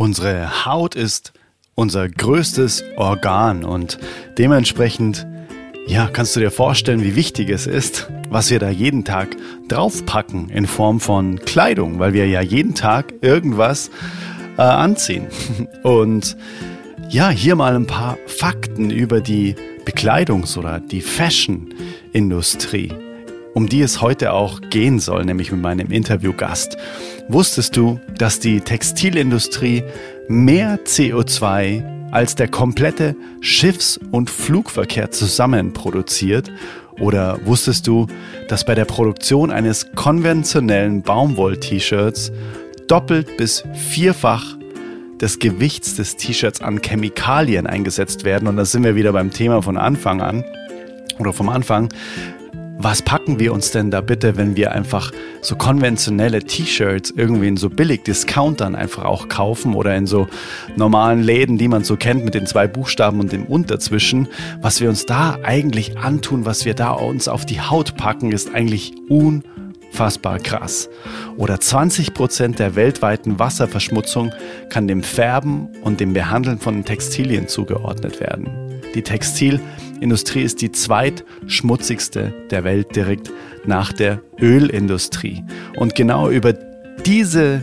Unsere Haut ist unser größtes Organ und dementsprechend, ja, kannst du dir vorstellen, wie wichtig es ist, was wir da jeden Tag draufpacken in Form von Kleidung, weil wir ja jeden Tag irgendwas äh, anziehen. Und ja, hier mal ein paar Fakten über die Bekleidungs- oder die Fashion-Industrie, um die es heute auch gehen soll, nämlich mit meinem Interviewgast. Wusstest du, dass die Textilindustrie mehr CO2 als der komplette Schiffs- und Flugverkehr zusammen produziert? Oder wusstest du, dass bei der Produktion eines konventionellen Baumwoll-T-Shirts doppelt bis vierfach des Gewichts des T-Shirts an Chemikalien eingesetzt werden? Und da sind wir wieder beim Thema von Anfang an oder vom Anfang was packen wir uns denn da bitte, wenn wir einfach so konventionelle T-Shirts irgendwie in so billig Discountern einfach auch kaufen oder in so normalen Läden, die man so kennt mit den zwei Buchstaben und dem Und dazwischen. Was wir uns da eigentlich antun, was wir da uns auf die Haut packen, ist eigentlich unfassbar krass. Oder 20 Prozent der weltweiten Wasserverschmutzung kann dem Färben und dem Behandeln von Textilien zugeordnet werden. Die Textil- Industrie ist die zweitschmutzigste der Welt direkt nach der Ölindustrie. Und genau über diese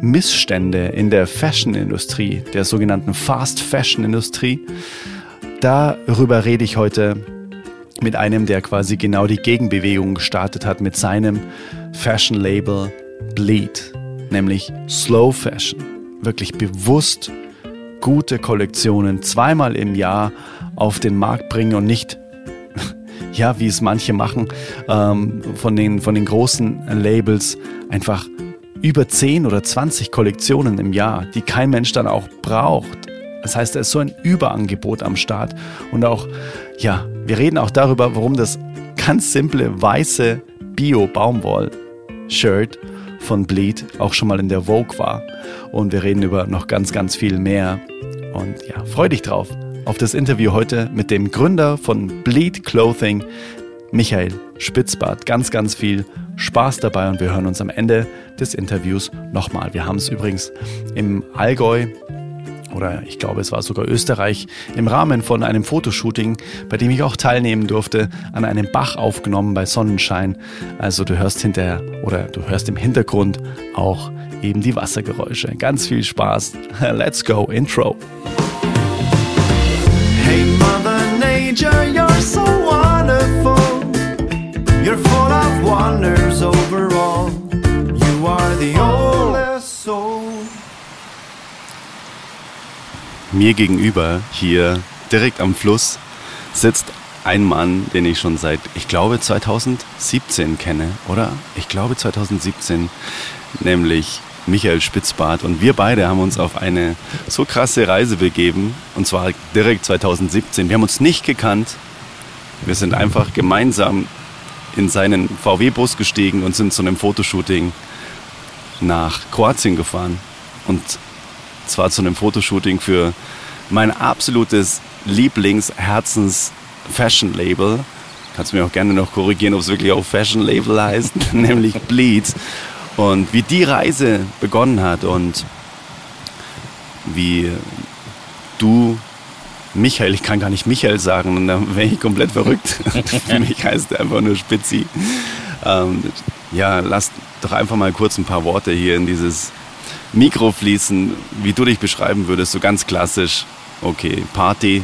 Missstände in der Fashion-Industrie, der sogenannten Fast-Fashion-Industrie, darüber rede ich heute mit einem, der quasi genau die Gegenbewegung gestartet hat mit seinem Fashion-Label Bleed, nämlich Slow Fashion. Wirklich bewusst gute Kollektionen zweimal im Jahr auf den Markt bringen und nicht, ja, wie es manche machen, ähm, von, den, von den großen Labels einfach über 10 oder 20 Kollektionen im Jahr, die kein Mensch dann auch braucht. Das heißt, da ist so ein Überangebot am Start. Und auch, ja, wir reden auch darüber, warum das ganz simple weiße Bio-Baumwoll-Shirt von Bleed auch schon mal in der Vogue war. Und wir reden über noch ganz, ganz viel mehr. Und ja, freu dich drauf auf das Interview heute mit dem Gründer von Bleed Clothing, Michael Spitzbart. Ganz, ganz viel Spaß dabei und wir hören uns am Ende des Interviews nochmal. Wir haben es übrigens im Allgäu oder ich glaube, es war sogar Österreich, im Rahmen von einem Fotoshooting, bei dem ich auch teilnehmen durfte, an einem Bach aufgenommen bei Sonnenschein. Also du hörst hinterher oder du hörst im Hintergrund auch eben die Wassergeräusche. Ganz viel Spaß. Let's go, Intro. Hey Mother Nature, you're so wonderful. You're full of wonders Mir gegenüber, hier direkt am Fluss, sitzt ein Mann, den ich schon seit, ich glaube, 2017 kenne, oder? Ich glaube 2017, nämlich Michael Spitzbart. Und wir beide haben uns auf eine so krasse Reise begeben. Und zwar direkt 2017. Wir haben uns nicht gekannt. Wir sind einfach gemeinsam in seinen VW-Bus gestiegen und sind zu einem Fotoshooting nach Kroatien gefahren. Und zwar zu einem Fotoshooting für mein absolutes Lieblings-Herzens-Fashion-Label. Kannst du mir auch gerne noch korrigieren, ob es wirklich auch Fashion-Label heißt, nämlich Bleeds und wie die Reise begonnen hat und wie du, Michael, ich kann gar nicht Michael sagen, dann wäre ich komplett verrückt. Für mich heißt er einfach nur Spitzi. Ähm, ja, lass doch einfach mal kurz ein paar Worte hier in dieses Mikro fließen, wie du dich beschreiben würdest, so ganz klassisch. Okay, Party,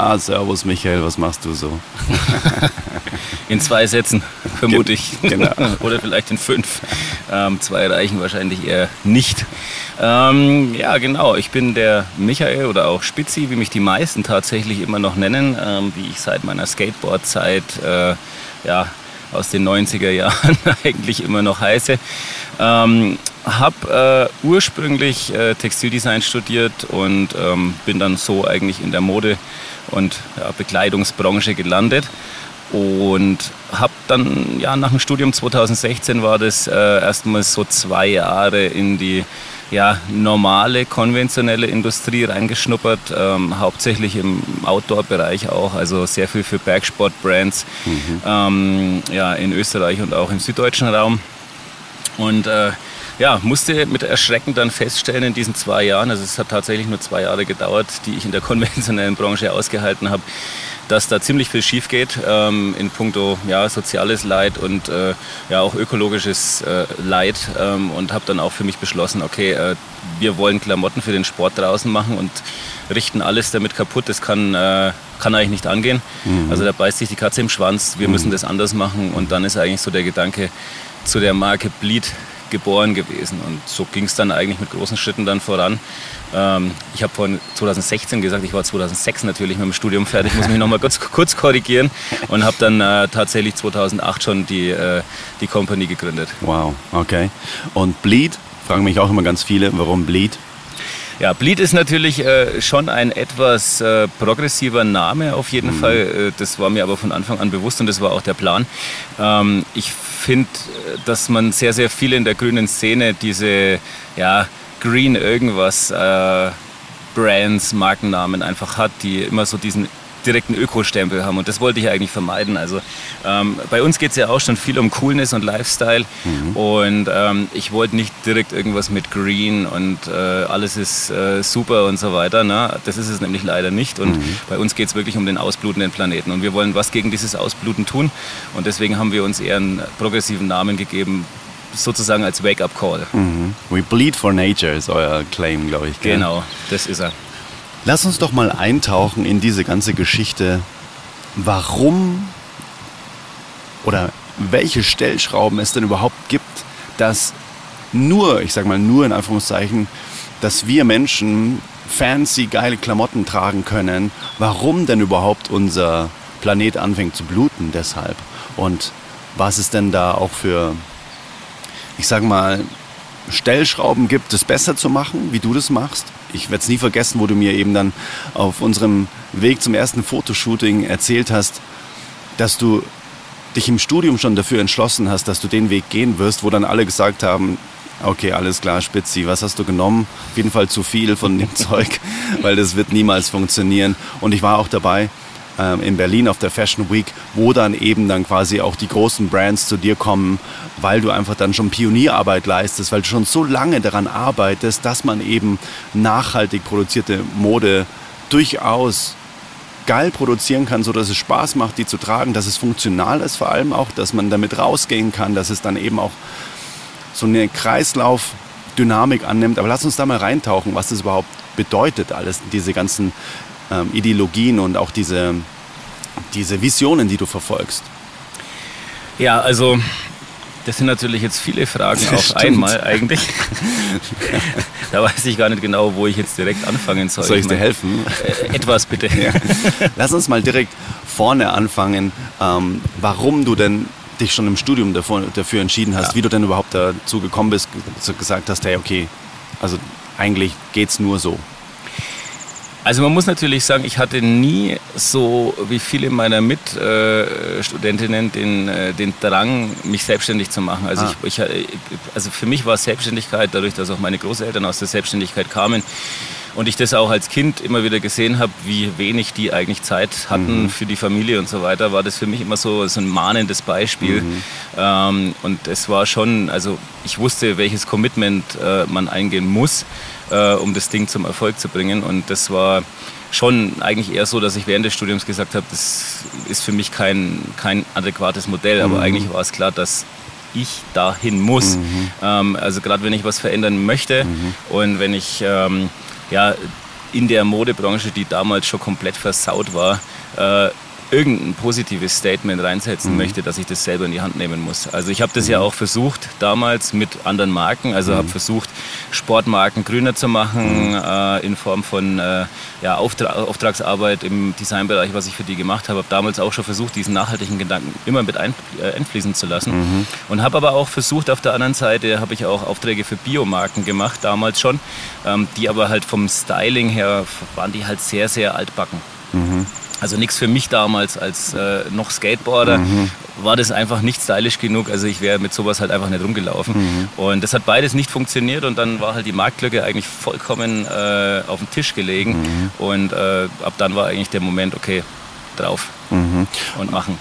Ah, servus Michael, was machst du so? in zwei Sätzen, vermute ich. Genau. Oder vielleicht in fünf. Ähm, zwei reichen wahrscheinlich eher nicht. Ähm, ja, genau. Ich bin der Michael oder auch Spitzi, wie mich die meisten tatsächlich immer noch nennen, ähm, wie ich seit meiner Skateboard-Zeit äh, ja, aus den 90er Jahren eigentlich immer noch heiße. Ähm, habe äh, ursprünglich äh, Textildesign studiert und ähm, bin dann so eigentlich in der Mode- und ja, Bekleidungsbranche gelandet. Und habe dann, ja, nach dem Studium 2016 war das äh, erstmals so zwei Jahre in die ja, normale, konventionelle Industrie reingeschnuppert, ähm, hauptsächlich im Outdoor-Bereich auch, also sehr viel für Bergsport-Brands mhm. ähm, ja, in Österreich und auch im süddeutschen Raum. Und äh, ja, musste mit Erschrecken dann feststellen in diesen zwei Jahren, also es hat tatsächlich nur zwei Jahre gedauert, die ich in der konventionellen Branche ausgehalten habe, dass da ziemlich viel schief geht ähm, in puncto ja, soziales Leid und äh, ja auch ökologisches äh, Leid ähm, und habe dann auch für mich beschlossen, okay, äh, wir wollen Klamotten für den Sport draußen machen und richten alles damit kaputt. Das kann, äh, kann eigentlich nicht angehen. Mhm. Also da beißt sich die Katze im Schwanz. Wir mhm. müssen das anders machen und dann ist eigentlich so der Gedanke zu der Marke Bleed geboren gewesen. Und so ging es dann eigentlich mit großen Schritten dann voran. Ähm, ich habe vorhin 2016 gesagt, ich war 2006 natürlich mit dem Studium fertig, muss mich nochmal kurz, kurz korrigieren und habe dann äh, tatsächlich 2008 schon die, äh, die Company gegründet. Wow, okay. Und Bleed, fragen mich auch immer ganz viele, warum Bleed? Ja, Bleed ist natürlich äh, schon ein etwas äh, progressiver Name auf jeden mhm. Fall. Äh, das war mir aber von Anfang an bewusst und das war auch der Plan. Ähm, ich finde, äh, dass man sehr, sehr viele in der grünen Szene diese ja, Green irgendwas äh, Brands, Markennamen einfach hat, die immer so diesen direkten Ökostempel haben. Und das wollte ich eigentlich vermeiden. Also ähm, bei uns geht es ja auch schon viel um Coolness und Lifestyle. Mhm. Und ähm, ich wollte nicht direkt irgendwas mit Green und äh, alles ist äh, super und so weiter. Ne? Das ist es nämlich leider nicht. Und mhm. bei uns geht es wirklich um den ausblutenden Planeten. Und wir wollen was gegen dieses Ausbluten tun. Und deswegen haben wir uns eher einen progressiven Namen gegeben, sozusagen als Wake-up-Call. Mhm. We bleed for nature ist euer Claim, glaube ich. Gell? Genau, das ist er. Lass uns doch mal eintauchen in diese ganze Geschichte. Warum oder welche Stellschrauben es denn überhaupt gibt, dass nur, ich sag mal nur in Anführungszeichen, dass wir Menschen fancy, geile Klamotten tragen können. Warum denn überhaupt unser Planet anfängt zu bluten deshalb? Und was es denn da auch für, ich sag mal, Stellschrauben gibt, es besser zu machen, wie du das machst? Ich werde es nie vergessen, wo du mir eben dann auf unserem Weg zum ersten Fotoshooting erzählt hast, dass du dich im Studium schon dafür entschlossen hast, dass du den Weg gehen wirst, wo dann alle gesagt haben, okay, alles klar, Spitzi, was hast du genommen? Auf jeden Fall zu viel von dem Zeug, weil das wird niemals funktionieren. Und ich war auch dabei in Berlin auf der Fashion Week, wo dann eben dann quasi auch die großen Brands zu dir kommen, weil du einfach dann schon Pionierarbeit leistest, weil du schon so lange daran arbeitest, dass man eben nachhaltig produzierte Mode durchaus geil produzieren kann, so dass es Spaß macht, die zu tragen, dass es funktional ist vor allem auch, dass man damit rausgehen kann, dass es dann eben auch so eine Kreislaufdynamik annimmt. Aber lass uns da mal reintauchen, was das überhaupt bedeutet, alles diese ganzen ähm, Ideologien und auch diese, diese Visionen, die du verfolgst? Ja, also das sind natürlich jetzt viele Fragen auf Stimmt. einmal eigentlich. da weiß ich gar nicht genau, wo ich jetzt direkt anfangen soll. Soll ich, ich dir helfen? Äh, etwas bitte. Ja. Lass uns mal direkt vorne anfangen, ähm, warum du denn dich schon im Studium dafür, dafür entschieden hast, ja. wie du denn überhaupt dazu gekommen bist, gesagt hast, hey, okay, also eigentlich geht es nur so. Also man muss natürlich sagen, ich hatte nie so wie viele meiner Mitstudentinnen den, äh, den Drang, mich selbstständig zu machen. Also, ah. ich, ich, also für mich war Selbstständigkeit, dadurch, dass auch meine Großeltern aus der Selbstständigkeit kamen, und ich das auch als Kind immer wieder gesehen habe, wie wenig die eigentlich Zeit hatten mhm. für die Familie und so weiter, war das für mich immer so, so ein mahnendes Beispiel. Mhm. Ähm, und es war schon, also ich wusste, welches Commitment äh, man eingehen muss äh, um das Ding zum Erfolg zu bringen. Und das war schon eigentlich eher so, dass ich während des Studiums gesagt habe, das ist für mich kein, kein adäquates Modell. Aber mhm. eigentlich war es klar, dass ich dahin muss. Mhm. Ähm, also gerade wenn ich was verändern möchte mhm. und wenn ich ähm, ja, in der Modebranche, die damals schon komplett versaut war, äh, irgendein positives Statement reinsetzen mhm. möchte, dass ich das selber in die Hand nehmen muss. Also ich habe das mhm. ja auch versucht damals mit anderen Marken, also mhm. habe versucht Sportmarken grüner zu machen mhm. äh, in Form von äh, ja, Auftra Auftragsarbeit im Designbereich, was ich für die gemacht habe. Habe damals auch schon versucht, diesen nachhaltigen Gedanken immer mit ein, äh, einfließen zu lassen mhm. und habe aber auch versucht, auf der anderen Seite habe ich auch Aufträge für Biomarken gemacht, damals schon, ähm, die aber halt vom Styling her waren die halt sehr, sehr altbacken. Also nichts für mich damals als äh, noch Skateboarder. Mhm. War das einfach nicht stylisch genug. Also ich wäre mit sowas halt einfach nicht rumgelaufen. Mhm. Und das hat beides nicht funktioniert und dann war halt die Marktlücke eigentlich vollkommen äh, auf den Tisch gelegen. Mhm. Und äh, ab dann war eigentlich der Moment, okay, drauf mhm. und machen.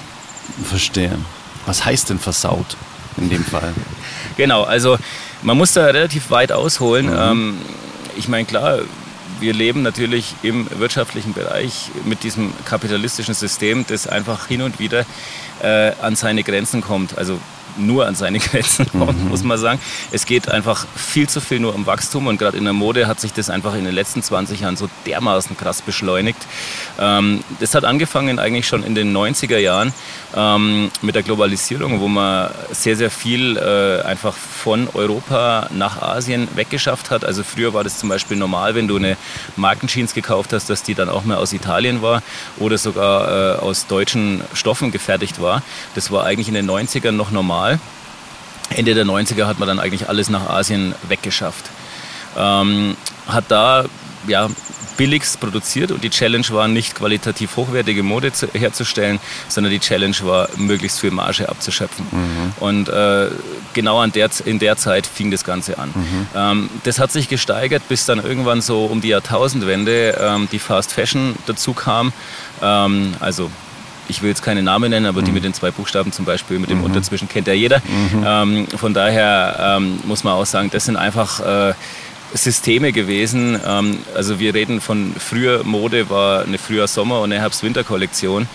Verstehe. Was heißt denn versaut? in dem Fall. Genau, also man muss da relativ weit ausholen. Mhm. Ähm, ich meine, klar, wir leben natürlich im wirtschaftlichen Bereich mit diesem kapitalistischen System, das einfach hin und wieder äh, an seine Grenzen kommt. Also nur an seine Grenzen kommt, mhm. muss man sagen. Es geht einfach viel zu viel nur um Wachstum und gerade in der Mode hat sich das einfach in den letzten 20 Jahren so dermaßen krass beschleunigt. Ähm, das hat angefangen eigentlich schon in den 90er Jahren ähm, mit der Globalisierung, wo man sehr, sehr viel äh, einfach von Europa nach Asien weggeschafft hat. Also früher war das zum Beispiel normal, wenn du eine Markenjeans gekauft hast, dass die dann auch mehr aus Italien war oder sogar äh, aus deutschen Stoffen gefertigt war. Das war eigentlich in den 90ern noch normal normal. Ende der 90er hat man dann eigentlich alles nach Asien weggeschafft. Ähm, hat da ja, billigst produziert und die Challenge war nicht qualitativ hochwertige Mode zu, herzustellen, sondern die Challenge war möglichst viel Marge abzuschöpfen. Mhm. Und äh, genau an der, in der Zeit fing das Ganze an. Mhm. Ähm, das hat sich gesteigert, bis dann irgendwann so um die Jahrtausendwende ähm, die Fast Fashion dazu kam. Ähm, also ich will jetzt keine Namen nennen, aber mhm. die mit den zwei Buchstaben zum Beispiel, mit dem mhm. Unterzwischen kennt ja jeder. Mhm. Ähm, von daher ähm, muss man auch sagen, das sind einfach äh, Systeme gewesen. Ähm, also wir reden von früher Mode war eine früher Sommer- und eine Herbst-Winter-Kollektion.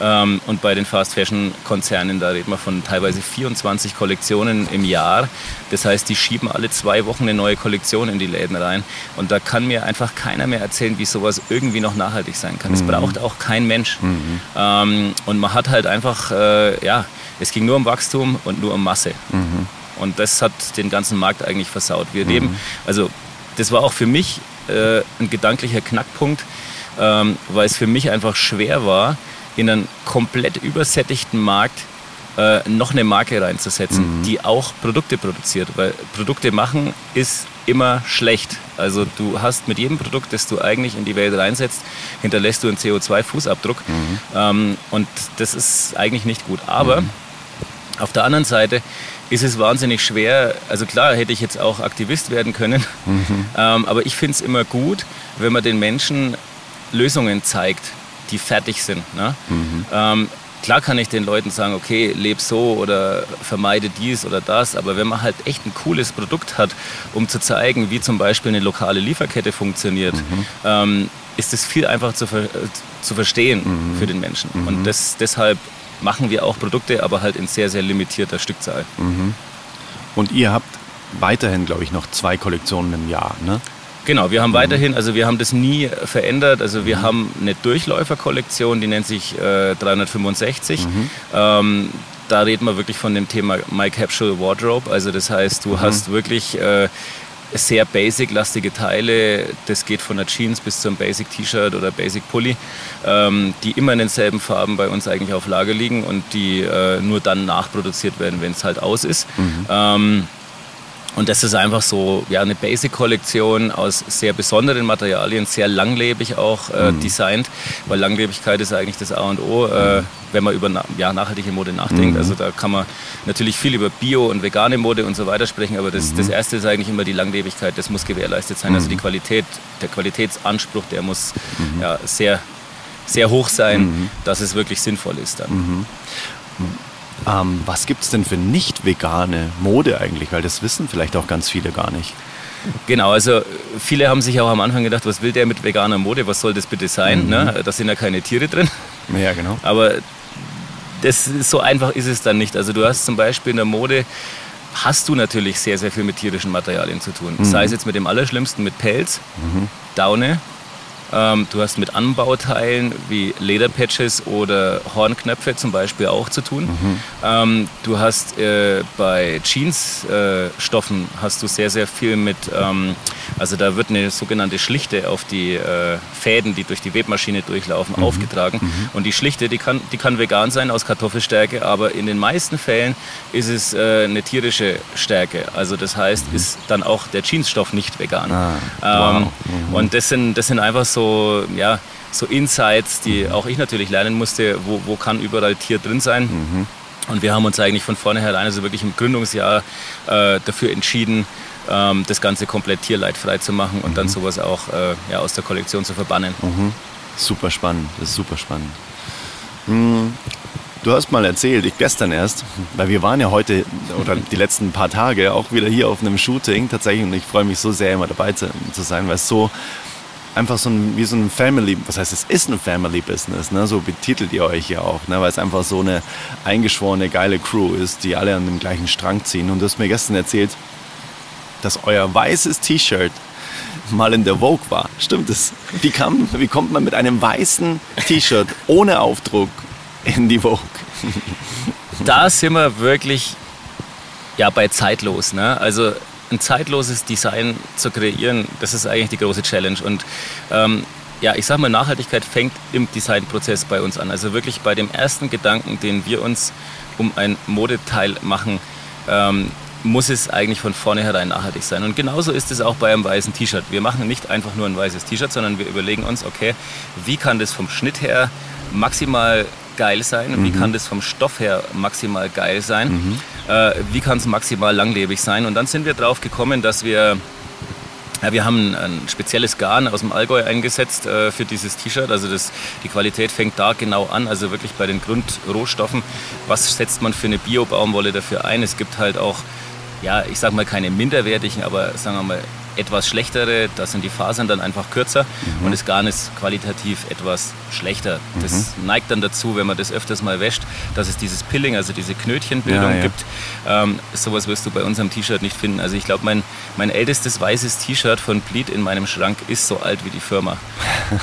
Ähm, und bei den Fast Fashion Konzernen, da reden wir von teilweise 24 Kollektionen im Jahr. Das heißt, die schieben alle zwei Wochen eine neue Kollektion in die Läden rein. Und da kann mir einfach keiner mehr erzählen, wie sowas irgendwie noch nachhaltig sein kann. Das mhm. braucht auch kein Mensch. Mhm. Ähm, und man hat halt einfach, äh, ja, es ging nur um Wachstum und nur um Masse. Mhm. Und das hat den ganzen Markt eigentlich versaut. Wir leben, mhm. also das war auch für mich äh, ein gedanklicher Knackpunkt, ähm, weil es für mich einfach schwer war, in einen komplett übersättigten Markt äh, noch eine Marke reinzusetzen, mhm. die auch Produkte produziert. Weil Produkte machen ist immer schlecht. Also du hast mit jedem Produkt, das du eigentlich in die Welt reinsetzt, hinterlässt du einen CO2-Fußabdruck. Mhm. Ähm, und das ist eigentlich nicht gut. Aber mhm. auf der anderen Seite ist es wahnsinnig schwer. Also klar hätte ich jetzt auch Aktivist werden können, mhm. ähm, aber ich finde es immer gut, wenn man den Menschen Lösungen zeigt die fertig sind. Ne? Mhm. Ähm, klar kann ich den Leuten sagen, okay, leb so oder vermeide dies oder das, aber wenn man halt echt ein cooles Produkt hat, um zu zeigen, wie zum Beispiel eine lokale Lieferkette funktioniert, mhm. ähm, ist es viel einfacher zu, ver zu verstehen mhm. für den Menschen. Mhm. Und das, deshalb machen wir auch Produkte, aber halt in sehr, sehr limitierter Stückzahl. Mhm. Und ihr habt weiterhin, glaube ich, noch zwei Kollektionen im Jahr, ne? Genau, wir haben mhm. weiterhin, also wir haben das nie verändert. Also wir mhm. haben eine Durchläuferkollektion, die nennt sich äh, 365. Mhm. Ähm, da reden wir wirklich von dem Thema My Capsule Wardrobe. Also das heißt, du mhm. hast wirklich äh, sehr basic-lastige Teile. Das geht von der Jeans bis zum Basic T-Shirt oder Basic Pulli, ähm, die immer in denselben Farben bei uns eigentlich auf Lager liegen und die äh, nur dann nachproduziert werden, wenn es halt aus ist. Mhm. Ähm, und das ist einfach so ja, eine Basic-Kollektion aus sehr besonderen Materialien, sehr langlebig auch äh, mhm. designt, weil Langlebigkeit ist eigentlich das A und O, äh, wenn man über ja, nachhaltige Mode nachdenkt. Mhm. Also da kann man natürlich viel über Bio und vegane Mode und so weiter sprechen, aber das, mhm. das Erste ist eigentlich immer die Langlebigkeit, das muss gewährleistet sein. Also die mhm. Qualität, der Qualitätsanspruch, der muss mhm. ja, sehr, sehr hoch sein, mhm. dass es wirklich sinnvoll ist dann. Ähm, was gibt es denn für nicht vegane Mode eigentlich? Weil das wissen vielleicht auch ganz viele gar nicht. Genau, also viele haben sich auch am Anfang gedacht, was will der mit veganer Mode, was soll das bitte sein? Mhm. Ne? Da sind ja keine Tiere drin. Ja, genau. Aber das, so einfach ist es dann nicht. Also du hast zum Beispiel in der Mode, hast du natürlich sehr, sehr viel mit tierischen Materialien zu tun. Mhm. Sei es jetzt mit dem Allerschlimmsten, mit Pelz, mhm. Daune, ähm, du hast mit Anbauteilen wie Lederpatches oder Hornknöpfe zum Beispiel auch zu tun. Mhm. Ähm, du hast äh, bei Jeansstoffen äh, hast du sehr, sehr viel mit, ähm, also da wird eine sogenannte Schlichte auf die äh, Fäden, die durch die Webmaschine durchlaufen, mhm. aufgetragen. Mhm. Und die Schlichte, die kann, die kann vegan sein aus Kartoffelstärke, aber in den meisten Fällen ist es äh, eine tierische Stärke. Also das heißt, mhm. ist dann auch der Jeansstoff nicht vegan. Ah, wow. Ähm, mhm. Und das sind, das sind einfach so, ja, so Insights, die auch ich natürlich lernen musste, wo, wo kann überall Tier drin sein. Mhm. Und wir haben uns eigentlich von vornherein, also wirklich im Gründungsjahr, äh, dafür entschieden, ähm, das Ganze komplett tierleidfrei zu machen und mhm. dann sowas auch äh, ja, aus der Kollektion zu verbannen. Mhm. Super spannend, das ist super spannend. Mhm. Du hast mal erzählt, ich gestern erst, weil wir waren ja heute oder die letzten paar Tage auch wieder hier auf einem Shooting tatsächlich und ich freue mich so sehr immer dabei zu, zu sein, weil es so einfach so ein, wie so ein Family, was heißt, es ist ein Family Business, ne? so betitelt ihr euch ja auch, ne? weil es einfach so eine eingeschworene, geile Crew ist, die alle an dem gleichen Strang ziehen. Und du hast mir gestern erzählt, dass euer weißes T-Shirt mal in der Vogue war. Stimmt es? Wie, kam, wie kommt man mit einem weißen T-Shirt ohne Aufdruck in die Vogue? Da sind wir wirklich ja, bei zeitlos. Ne? Also ein zeitloses Design zu kreieren, das ist eigentlich die große Challenge. Und ähm, ja, ich sag mal, Nachhaltigkeit fängt im Designprozess bei uns an. Also wirklich bei dem ersten Gedanken, den wir uns um ein Modeteil machen, ähm, muss es eigentlich von vornherein nachhaltig sein. Und genauso ist es auch bei einem weißen T-Shirt. Wir machen nicht einfach nur ein weißes T-Shirt, sondern wir überlegen uns, okay, wie kann das vom Schnitt her maximal geil sein? Mhm. Wie kann das vom Stoff her maximal geil sein? Mhm. Äh, wie kann es maximal langlebig sein? Und dann sind wir drauf gekommen, dass wir ja, wir haben ein spezielles Garn aus dem Allgäu eingesetzt äh, für dieses T-Shirt. Also das, die Qualität fängt da genau an, also wirklich bei den Grundrohstoffen. Was setzt man für eine Bio-Baumwolle dafür ein? Es gibt halt auch, ja, ich sag mal keine minderwertigen, aber sagen wir mal etwas schlechtere, da sind die Fasern dann einfach kürzer mhm. und das Garn ist qualitativ etwas schlechter. Mhm. Das neigt dann dazu, wenn man das öfters mal wäscht, dass es dieses Pilling, also diese Knötchenbildung ja, ja. gibt. Ähm, sowas wirst du bei unserem T-Shirt nicht finden. Also ich glaube, mein, mein ältestes weißes T-Shirt von Bleed in meinem Schrank ist so alt wie die Firma.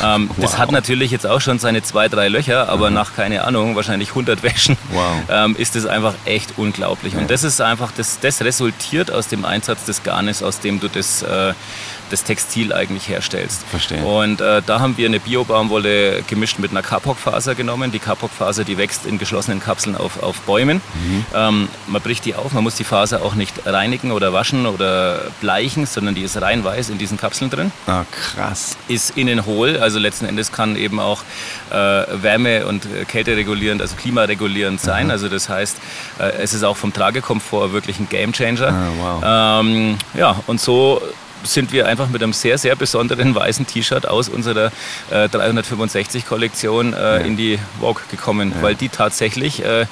Ähm, wow. Das hat natürlich jetzt auch schon seine zwei, drei Löcher, aber mhm. nach, keine Ahnung, wahrscheinlich 100 Wäschen wow. ähm, ist das einfach echt unglaublich. Ja. Und das ist einfach, das, das resultiert aus dem Einsatz des Garnes, aus dem du das äh, äh, das Textil eigentlich herstellst. Verstehe. Und äh, da haben wir eine Bio-Baumwolle gemischt mit einer Kapok-Faser genommen. Die Kapok-Faser, die wächst in geschlossenen Kapseln auf, auf Bäumen. Mhm. Ähm, man bricht die auf, man muss die Faser auch nicht reinigen oder waschen oder bleichen, sondern die ist rein weiß in diesen Kapseln drin. Ah, krass. Ist innen hohl, also letzten Endes kann eben auch äh, Wärme- und Kälte regulierend, also klimaregulierend sein. Mhm. Also das heißt, äh, es ist auch vom Tragekomfort wirklich ein Gamechanger. Ah, wow. ähm, ja, und so sind wir einfach mit einem sehr, sehr besonderen weißen T-Shirt aus unserer äh, 365-Kollektion äh, ja. in die Vogue gekommen, ja. weil die tatsächlich äh,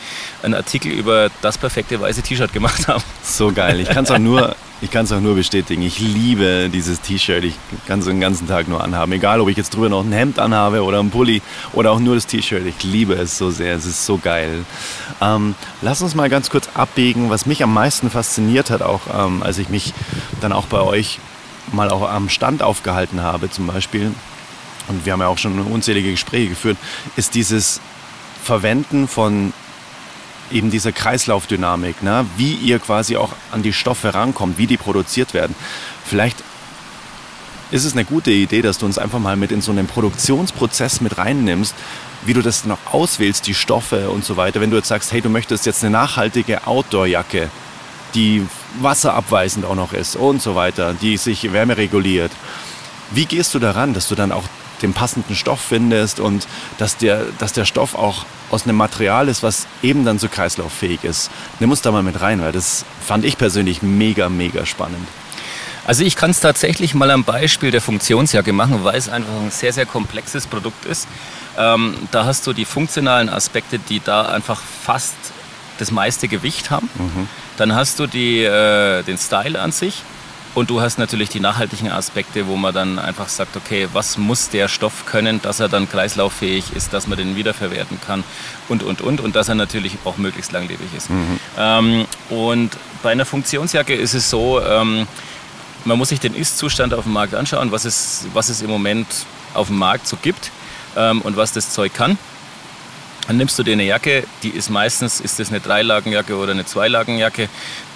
einen Artikel über das perfekte weiße T-Shirt gemacht haben. So geil. Ich kann es auch nur. Ich kann es auch nur bestätigen. Ich liebe dieses T-Shirt. Ich kann es den ganzen Tag nur anhaben. Egal, ob ich jetzt drüber noch ein Hemd anhabe oder ein Pulli oder auch nur das T-Shirt. Ich liebe es so sehr. Es ist so geil. Ähm, lass uns mal ganz kurz abbiegen, was mich am meisten fasziniert hat, auch ähm, als ich mich dann auch bei euch mal auch am Stand aufgehalten habe zum Beispiel, und wir haben ja auch schon unzählige Gespräche geführt, ist dieses Verwenden von eben dieser Kreislaufdynamik, ne? wie ihr quasi auch an die Stoffe rankommt, wie die produziert werden. Vielleicht ist es eine gute Idee, dass du uns einfach mal mit in so einen Produktionsprozess mit reinnimmst, wie du das noch auswählst, die Stoffe und so weiter. Wenn du jetzt sagst, hey, du möchtest jetzt eine nachhaltige Outdoor-Jacke, die wasserabweisend auch noch ist und so weiter, die sich wärmereguliert. Wie gehst du daran, dass du dann auch den passenden Stoff findest und dass der, dass der Stoff auch aus einem Material ist, was eben dann so kreislauffähig ist. Nimm uns da mal mit rein, weil das fand ich persönlich mega, mega spannend. Also ich kann es tatsächlich mal am Beispiel der Funktionsjacke machen, weil es einfach ein sehr, sehr komplexes Produkt ist. Ähm, da hast du die funktionalen Aspekte, die da einfach fast das meiste Gewicht haben. Mhm. Dann hast du die, äh, den Style an sich. Und du hast natürlich die nachhaltigen Aspekte, wo man dann einfach sagt, okay, was muss der Stoff können, dass er dann kreislauffähig ist, dass man den wiederverwerten kann und, und, und. Und dass er natürlich auch möglichst langlebig ist. Mhm. Ähm, und bei einer Funktionsjacke ist es so, ähm, man muss sich den Ist-Zustand auf dem Markt anschauen, was es, was es im Moment auf dem Markt so gibt ähm, und was das Zeug kann. Dann nimmst du dir eine Jacke, die ist meistens, ist das eine Dreilagenjacke oder eine Zweilagenjacke,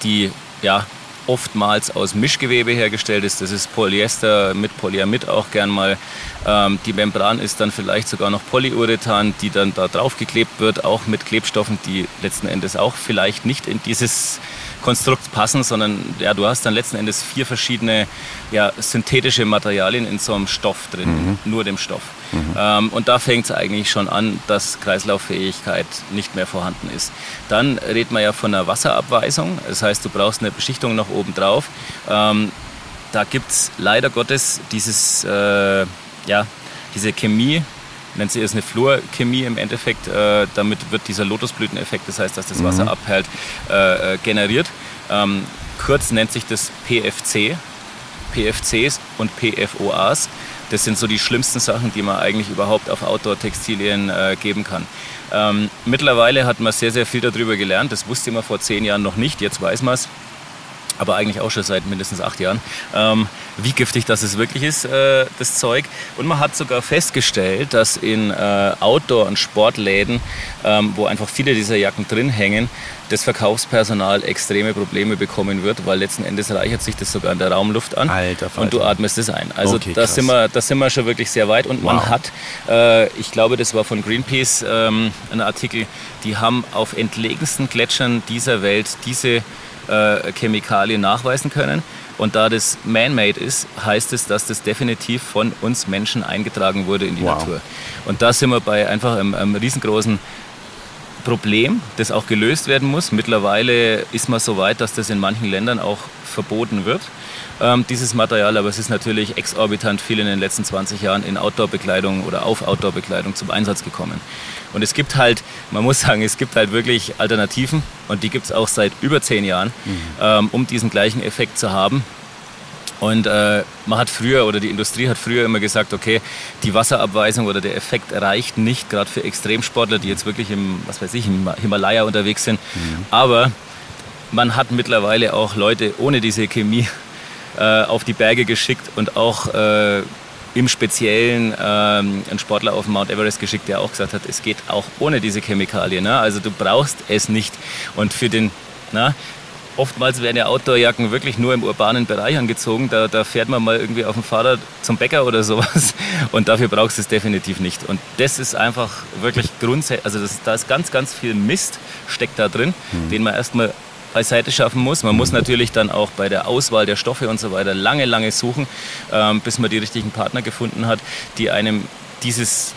die ja oftmals aus Mischgewebe hergestellt ist. Das ist Polyester mit Polyamid auch gern mal. Ähm, die Membran ist dann vielleicht sogar noch Polyurethan, die dann da drauf geklebt wird, auch mit Klebstoffen, die letzten Endes auch vielleicht nicht in dieses Konstrukt passen, sondern ja, du hast dann letzten Endes vier verschiedene ja, synthetische Materialien in so einem Stoff drin, mhm. nur dem Stoff. Mhm. Ähm, und da fängt es eigentlich schon an, dass Kreislauffähigkeit nicht mehr vorhanden ist. Dann redet man ja von einer Wasserabweisung, das heißt, du brauchst eine Beschichtung noch oben drauf. Ähm, da gibt es leider Gottes dieses, äh, ja, diese Chemie, nennt sie es eine Fluorchemie im Endeffekt. Äh, damit wird dieser Lotusblüteneffekt, das heißt, dass das Wasser mhm. abhält, äh, äh generiert. Ähm, kurz nennt sich das PFC, PFCs und PFOAs. Das sind so die schlimmsten Sachen, die man eigentlich überhaupt auf Outdoor-Textilien äh, geben kann. Ähm, mittlerweile hat man sehr, sehr viel darüber gelernt. Das wusste man vor zehn Jahren noch nicht. Jetzt weiß man es aber eigentlich auch schon seit mindestens acht Jahren, ähm, wie giftig das es wirklich ist, äh, das Zeug. Und man hat sogar festgestellt, dass in äh, Outdoor- und Sportläden, ähm, wo einfach viele dieser Jacken drin hängen, das Verkaufspersonal extreme Probleme bekommen wird, weil letzten Endes reichert sich das sogar in der Raumluft an Alter, Alter. und du atmest es ein. Also okay, da, sind wir, da sind wir schon wirklich sehr weit und wow. man hat, äh, ich glaube, das war von Greenpeace ähm, ein Artikel, die haben auf entlegensten Gletschern dieser Welt diese äh, Chemikalien nachweisen können. Und da das man-made ist, heißt es, dass das definitiv von uns Menschen eingetragen wurde in die wow. Natur. Und da sind wir bei einfach einem, einem riesengroßen Problem, das auch gelöst werden muss. Mittlerweile ist man so weit, dass das in manchen Ländern auch verboten wird, ähm, dieses Material. Aber es ist natürlich exorbitant viel in den letzten 20 Jahren in Outdoor-Bekleidung oder auf Outdoor-Bekleidung zum Einsatz gekommen. Und es gibt halt, man muss sagen, es gibt halt wirklich Alternativen und die gibt es auch seit über zehn Jahren, mhm. ähm, um diesen gleichen Effekt zu haben. Und äh, man hat früher oder die Industrie hat früher immer gesagt, okay, die Wasserabweisung oder der Effekt reicht nicht, gerade für Extremsportler, die jetzt wirklich im, was weiß ich, im Himalaya unterwegs sind. Mhm. Aber man hat mittlerweile auch Leute ohne diese Chemie äh, auf die Berge geschickt und auch äh, im Speziellen ähm, einen Sportler auf Mount Everest geschickt, der auch gesagt hat, es geht auch ohne diese Chemikalien. Ne? Also du brauchst es nicht. Und für den, na, oftmals werden ja Outdoorjacken wirklich nur im urbanen Bereich angezogen. Da, da, fährt man mal irgendwie auf dem Fahrrad zum Bäcker oder sowas. Und dafür brauchst du es definitiv nicht. Und das ist einfach wirklich grundsätzlich, also das, da ist ganz, ganz viel Mist steckt da drin, mhm. den man erstmal beiseite schaffen muss. Man muss natürlich dann auch bei der Auswahl der Stoffe und so weiter lange, lange suchen, ähm, bis man die richtigen Partner gefunden hat, die einem dieses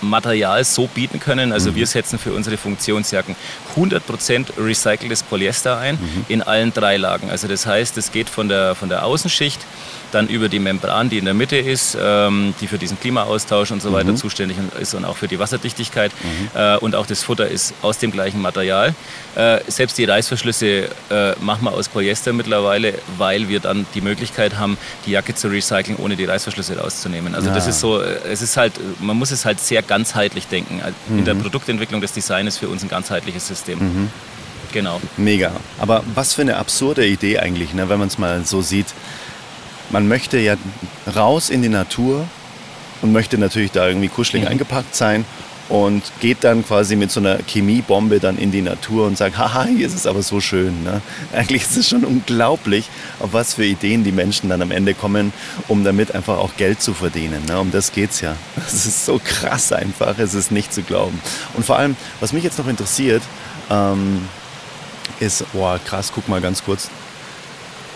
Material so bieten können. Also mhm. wir setzen für unsere Funktionsjacken 100% recyceltes Polyester ein mhm. in allen drei Lagen. Also das heißt, es geht von der, von der Außenschicht dann über die Membran, die in der Mitte ist, ähm, die für diesen Klimaaustausch und so weiter mhm. zuständig ist und auch für die Wasserdichtigkeit. Mhm. Äh, und auch das Futter ist aus dem gleichen Material. Äh, selbst die Reißverschlüsse äh, machen wir aus Polyester mittlerweile, weil wir dann die Möglichkeit haben, die Jacke zu recyceln, ohne die Reißverschlüsse rauszunehmen. Also ja. das ist so, äh, es ist halt, man muss es halt sehr ganzheitlich denken. Mhm. In der Produktentwicklung des Designs für uns ein ganzheitliches System. Mhm. Genau. Mega. Aber was für eine absurde Idee eigentlich, ne, wenn man es mal so sieht man möchte ja raus in die Natur und möchte natürlich da irgendwie kuschelig mhm. eingepackt sein und geht dann quasi mit so einer Chemiebombe dann in die Natur und sagt, haha, hier ist es aber so schön. Ne? Eigentlich ist es schon unglaublich, auf was für Ideen die Menschen dann am Ende kommen, um damit einfach auch Geld zu verdienen. Ne? Um das geht es ja. Das ist so krass einfach, es ist nicht zu glauben. Und vor allem, was mich jetzt noch interessiert, ähm, ist, boah, krass, guck mal ganz kurz,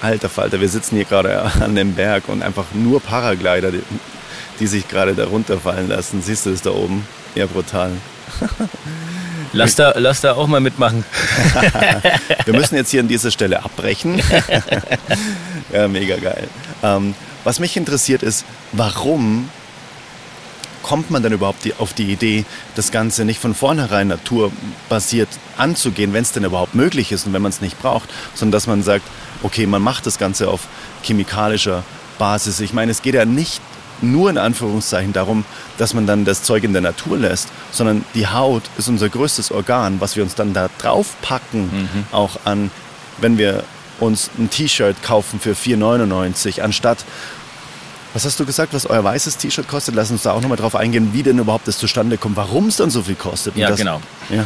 Alter Falter, wir sitzen hier gerade an dem Berg und einfach nur Paraglider, die, die sich gerade da runterfallen lassen. Siehst du es da oben? Ja, brutal. Lass da, lass da auch mal mitmachen. wir müssen jetzt hier an dieser Stelle abbrechen. ja, mega geil. Ähm, was mich interessiert ist, warum kommt man denn überhaupt die, auf die Idee, das Ganze nicht von vornherein naturbasiert anzugehen, wenn es denn überhaupt möglich ist und wenn man es nicht braucht, sondern dass man sagt, okay, man macht das Ganze auf chemikalischer Basis. Ich meine, es geht ja nicht nur in Anführungszeichen darum, dass man dann das Zeug in der Natur lässt, sondern die Haut ist unser größtes Organ, was wir uns dann da drauf packen, mhm. auch an, wenn wir uns ein T-Shirt kaufen für 4,99 anstatt was hast du gesagt, was euer weißes T-Shirt kostet? Lass uns da auch nochmal drauf eingehen, wie denn überhaupt das zustande kommt, warum es dann so viel kostet. Ja, das, genau. Ja.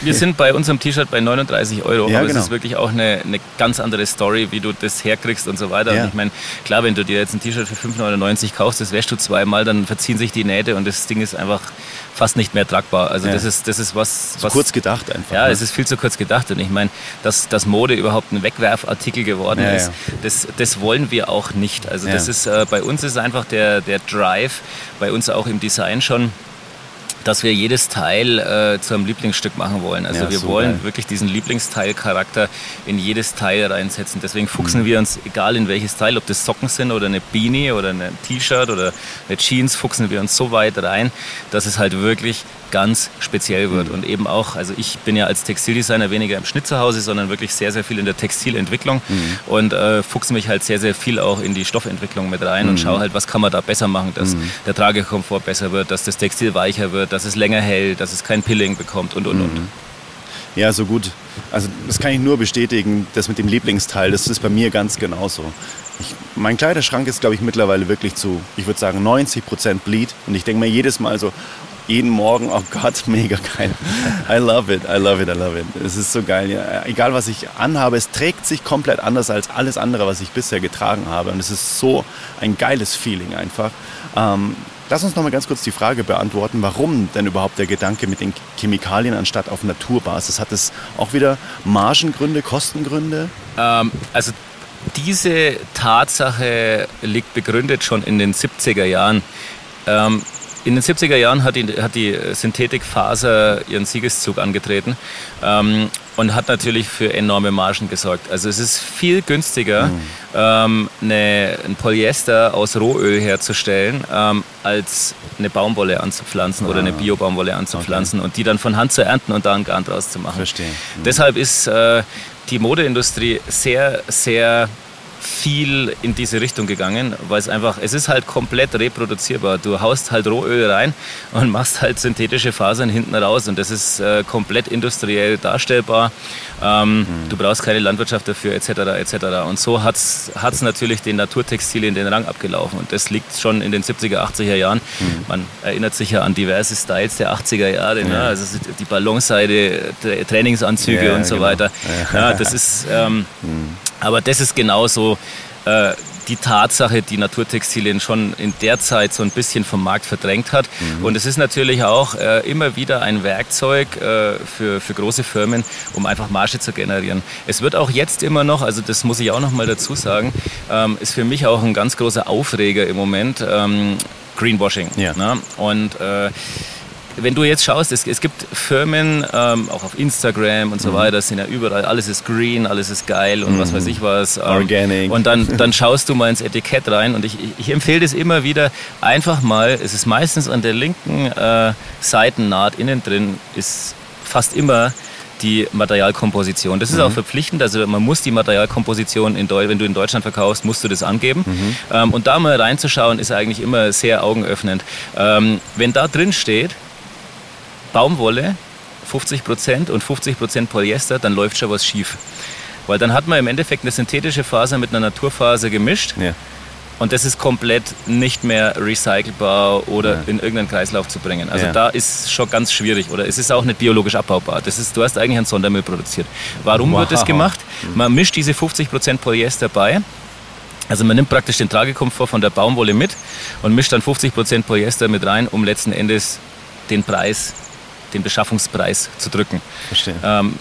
Wir sind bei unserem T-Shirt bei 39 Euro, ja, aber genau. es ist wirklich auch eine, eine, ganz andere Story, wie du das herkriegst und so weiter. Ja. Und ich meine, klar, wenn du dir jetzt ein T-Shirt für 5,99 kaufst, das wäschst du zweimal, dann verziehen sich die Nähte und das Ding ist einfach fast nicht mehr tragbar. Also ja. das, ist, das ist was, was... Zu kurz gedacht einfach. Ja, ne? es ist viel zu kurz gedacht. Und ich meine, dass, dass Mode überhaupt ein Wegwerfartikel geworden ja, ist, ja. Das, das wollen wir auch nicht. Also das ist, äh, bei uns ist einfach der, der Drive, bei uns auch im Design schon, dass wir jedes Teil äh, zu einem Lieblingsstück machen wollen. Also ja, wir so wollen geil. wirklich diesen Lieblingsteilcharakter in jedes Teil reinsetzen. Deswegen fuchsen mhm. wir uns, egal in welches Teil, ob das Socken sind oder eine Beanie oder ein T-Shirt oder eine Jeans, fuchsen wir uns so weit rein, dass es halt wirklich ganz speziell wird. Mhm. Und eben auch, also ich bin ja als Textildesigner weniger im Schnitt zu Hause, sondern wirklich sehr, sehr viel in der Textilentwicklung mhm. und äh, fuchse mich halt sehr, sehr viel auch in die Stoffentwicklung mit rein mhm. und schaue halt, was kann man da besser machen, dass mhm. der Tragekomfort besser wird, dass das Textil weicher wird, dass es länger hält, dass es kein Pilling bekommt und und und. Mhm. Ja, so gut. Also das kann ich nur bestätigen, das mit dem Lieblingsteil, das ist bei mir ganz genauso. Ich, mein Kleiderschrank ist, glaube ich, mittlerweile wirklich zu, ich würde sagen, 90 Prozent Bleed. Und ich denke mir jedes Mal so, jeden Morgen, oh Gott, mega geil. I love it, I love it, I love it. Es ist so geil. Ja. Egal, was ich anhabe, es trägt sich komplett anders als alles andere, was ich bisher getragen habe. Und es ist so ein geiles Feeling einfach. Ähm, Lass uns noch mal ganz kurz die Frage beantworten, warum denn überhaupt der Gedanke mit den Chemikalien anstatt auf Naturbasis? Hat es auch wieder Margengründe, Kostengründe? Ähm, also diese Tatsache liegt begründet schon in den 70er Jahren. Ähm, in den 70er Jahren hat die, hat die Synthetikfaser ihren Siegeszug angetreten ähm, und hat natürlich für enorme Margen gesorgt. Also es ist viel günstiger, mhm. ähm, eine, ein Polyester aus Rohöl herzustellen, ähm, als eine Baumwolle anzupflanzen ah. oder eine ah. Bio-Baumwolle anzupflanzen okay. und die dann von Hand zu ernten und da ein Garn draus zu machen. Verstehe. Mhm. Deshalb ist äh, die Modeindustrie sehr, sehr viel in diese Richtung gegangen, weil es einfach, es ist halt komplett reproduzierbar. Du haust halt Rohöl rein und machst halt synthetische Fasern hinten raus und das ist äh, komplett industriell darstellbar. Ähm, mhm. Du brauchst keine Landwirtschaft dafür etc. etc. Und so hat es natürlich den Naturtextilien den Rang abgelaufen und das liegt schon in den 70er, 80er Jahren. Mhm. Man erinnert sich ja an diverse Styles der 80er Jahre, ja. ne? also die Ballonseide, Trainingsanzüge ja, und so genau. weiter. Ja. das ist ähm, mhm. Aber das ist genauso äh, die Tatsache, die Naturtextilien schon in der Zeit so ein bisschen vom Markt verdrängt hat. Mhm. Und es ist natürlich auch äh, immer wieder ein Werkzeug äh, für, für große Firmen, um einfach Marge zu generieren. Es wird auch jetzt immer noch, also das muss ich auch noch mal dazu sagen, ähm, ist für mich auch ein ganz großer Aufreger im Moment. Ähm, Greenwashing. Ja. Ne? Und äh, wenn du jetzt schaust, es, es gibt Firmen, ähm, auch auf Instagram und so mhm. weiter, sind ja überall, alles ist green, alles ist geil und mhm. was weiß ich was. Ähm, Organic. Und dann, dann schaust du mal ins Etikett rein und ich, ich empfehle das immer wieder, einfach mal, es ist meistens an der linken äh, Seitennaht innen drin, ist fast immer die Materialkomposition. Das ist mhm. auch verpflichtend, also man muss die Materialkomposition, in Deu wenn du in Deutschland verkaufst, musst du das angeben. Mhm. Ähm, und da mal reinzuschauen, ist eigentlich immer sehr augenöffnend. Ähm, wenn da drin steht, Baumwolle, 50 Prozent und 50 Prozent Polyester, dann läuft schon was schief. Weil dann hat man im Endeffekt eine synthetische Faser mit einer Naturfaser gemischt. Ja. Und das ist komplett nicht mehr recycelbar oder ja. in irgendeinen Kreislauf zu bringen. Also ja. da ist schon ganz schwierig oder es ist auch nicht biologisch abbaubar. Das ist, du hast eigentlich einen Sondermüll produziert. Warum wow. wird das gemacht? Man mischt diese 50% Polyester bei. Also man nimmt praktisch den Tragekomfort von der Baumwolle mit und mischt dann 50% Polyester mit rein, um letzten Endes den Preis den Beschaffungspreis zu drücken. Verstehe. Ähm,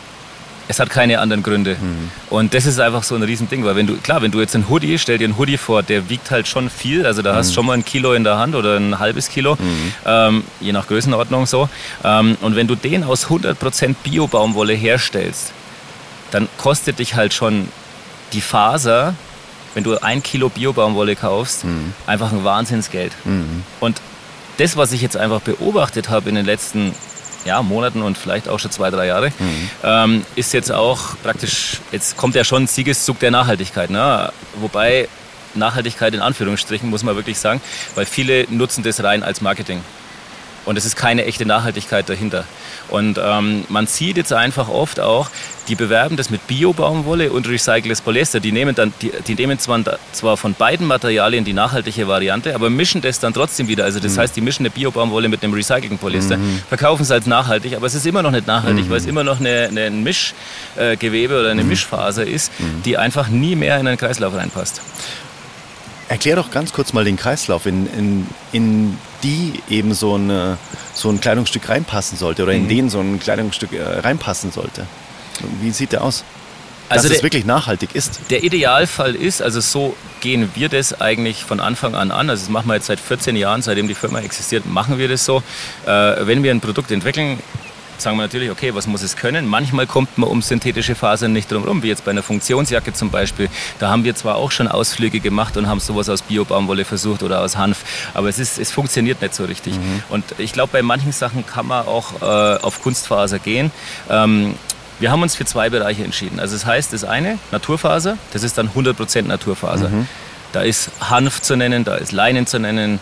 es hat keine anderen Gründe. Mhm. Und das ist einfach so ein Riesending, weil wenn du, klar, wenn du jetzt einen Hoodie, stell dir einen Hoodie vor, der wiegt halt schon viel, also da mhm. hast du schon mal ein Kilo in der Hand oder ein halbes Kilo, mhm. ähm, je nach Größenordnung so. Ähm, und wenn du den aus 100% Bio-Baumwolle herstellst, dann kostet dich halt schon die Faser, wenn du ein Kilo Bio-Baumwolle kaufst, mhm. einfach ein Wahnsinnsgeld. Mhm. Und das, was ich jetzt einfach beobachtet habe in den letzten ja, Monaten und vielleicht auch schon zwei, drei Jahre, mhm. ähm, ist jetzt auch praktisch, jetzt kommt ja schon ein Siegeszug der Nachhaltigkeit. Ne? Wobei Nachhaltigkeit in Anführungsstrichen, muss man wirklich sagen, weil viele nutzen das rein als Marketing. Und es ist keine echte Nachhaltigkeit dahinter. Und ähm, man sieht jetzt einfach oft auch, die bewerben das mit Bio-Baumwolle und recyceltes Polyester. Die nehmen dann, die, die nehmen zwar, zwar von beiden Materialien die nachhaltige Variante, aber mischen das dann trotzdem wieder. Also das mhm. heißt, die mischen eine Bio-Baumwolle mit einem recycelten Polyester, mhm. verkaufen es als nachhaltig, aber es ist immer noch nicht nachhaltig, mhm. weil es immer noch ein Mischgewebe oder eine mhm. Mischfaser ist, mhm. die einfach nie mehr in einen Kreislauf reinpasst. Erklär doch ganz kurz mal den Kreislauf, in, in, in die eben so, eine, so ein Kleidungsstück reinpassen sollte oder in mhm. den so ein Kleidungsstück äh, reinpassen sollte. Wie sieht der aus? dass der, es wirklich nachhaltig ist. Der Idealfall ist, also so gehen wir das eigentlich von Anfang an an. Also das machen wir jetzt seit 14 Jahren, seitdem die Firma existiert, machen wir das so. Äh, wenn wir ein Produkt entwickeln, sagen wir natürlich, okay, was muss es können? Manchmal kommt man um synthetische Fasern nicht drum herum, wie jetzt bei einer Funktionsjacke zum Beispiel. Da haben wir zwar auch schon Ausflüge gemacht und haben sowas aus Biobaumwolle versucht oder aus Hanf, aber es, ist, es funktioniert nicht so richtig. Mhm. Und ich glaube, bei manchen Sachen kann man auch äh, auf Kunstfaser gehen. Ähm, wir haben uns für zwei Bereiche entschieden. Also das heißt, das eine, Naturfaser, das ist dann 100% Naturfaser. Mhm. Da ist Hanf zu nennen, da ist Leinen zu nennen,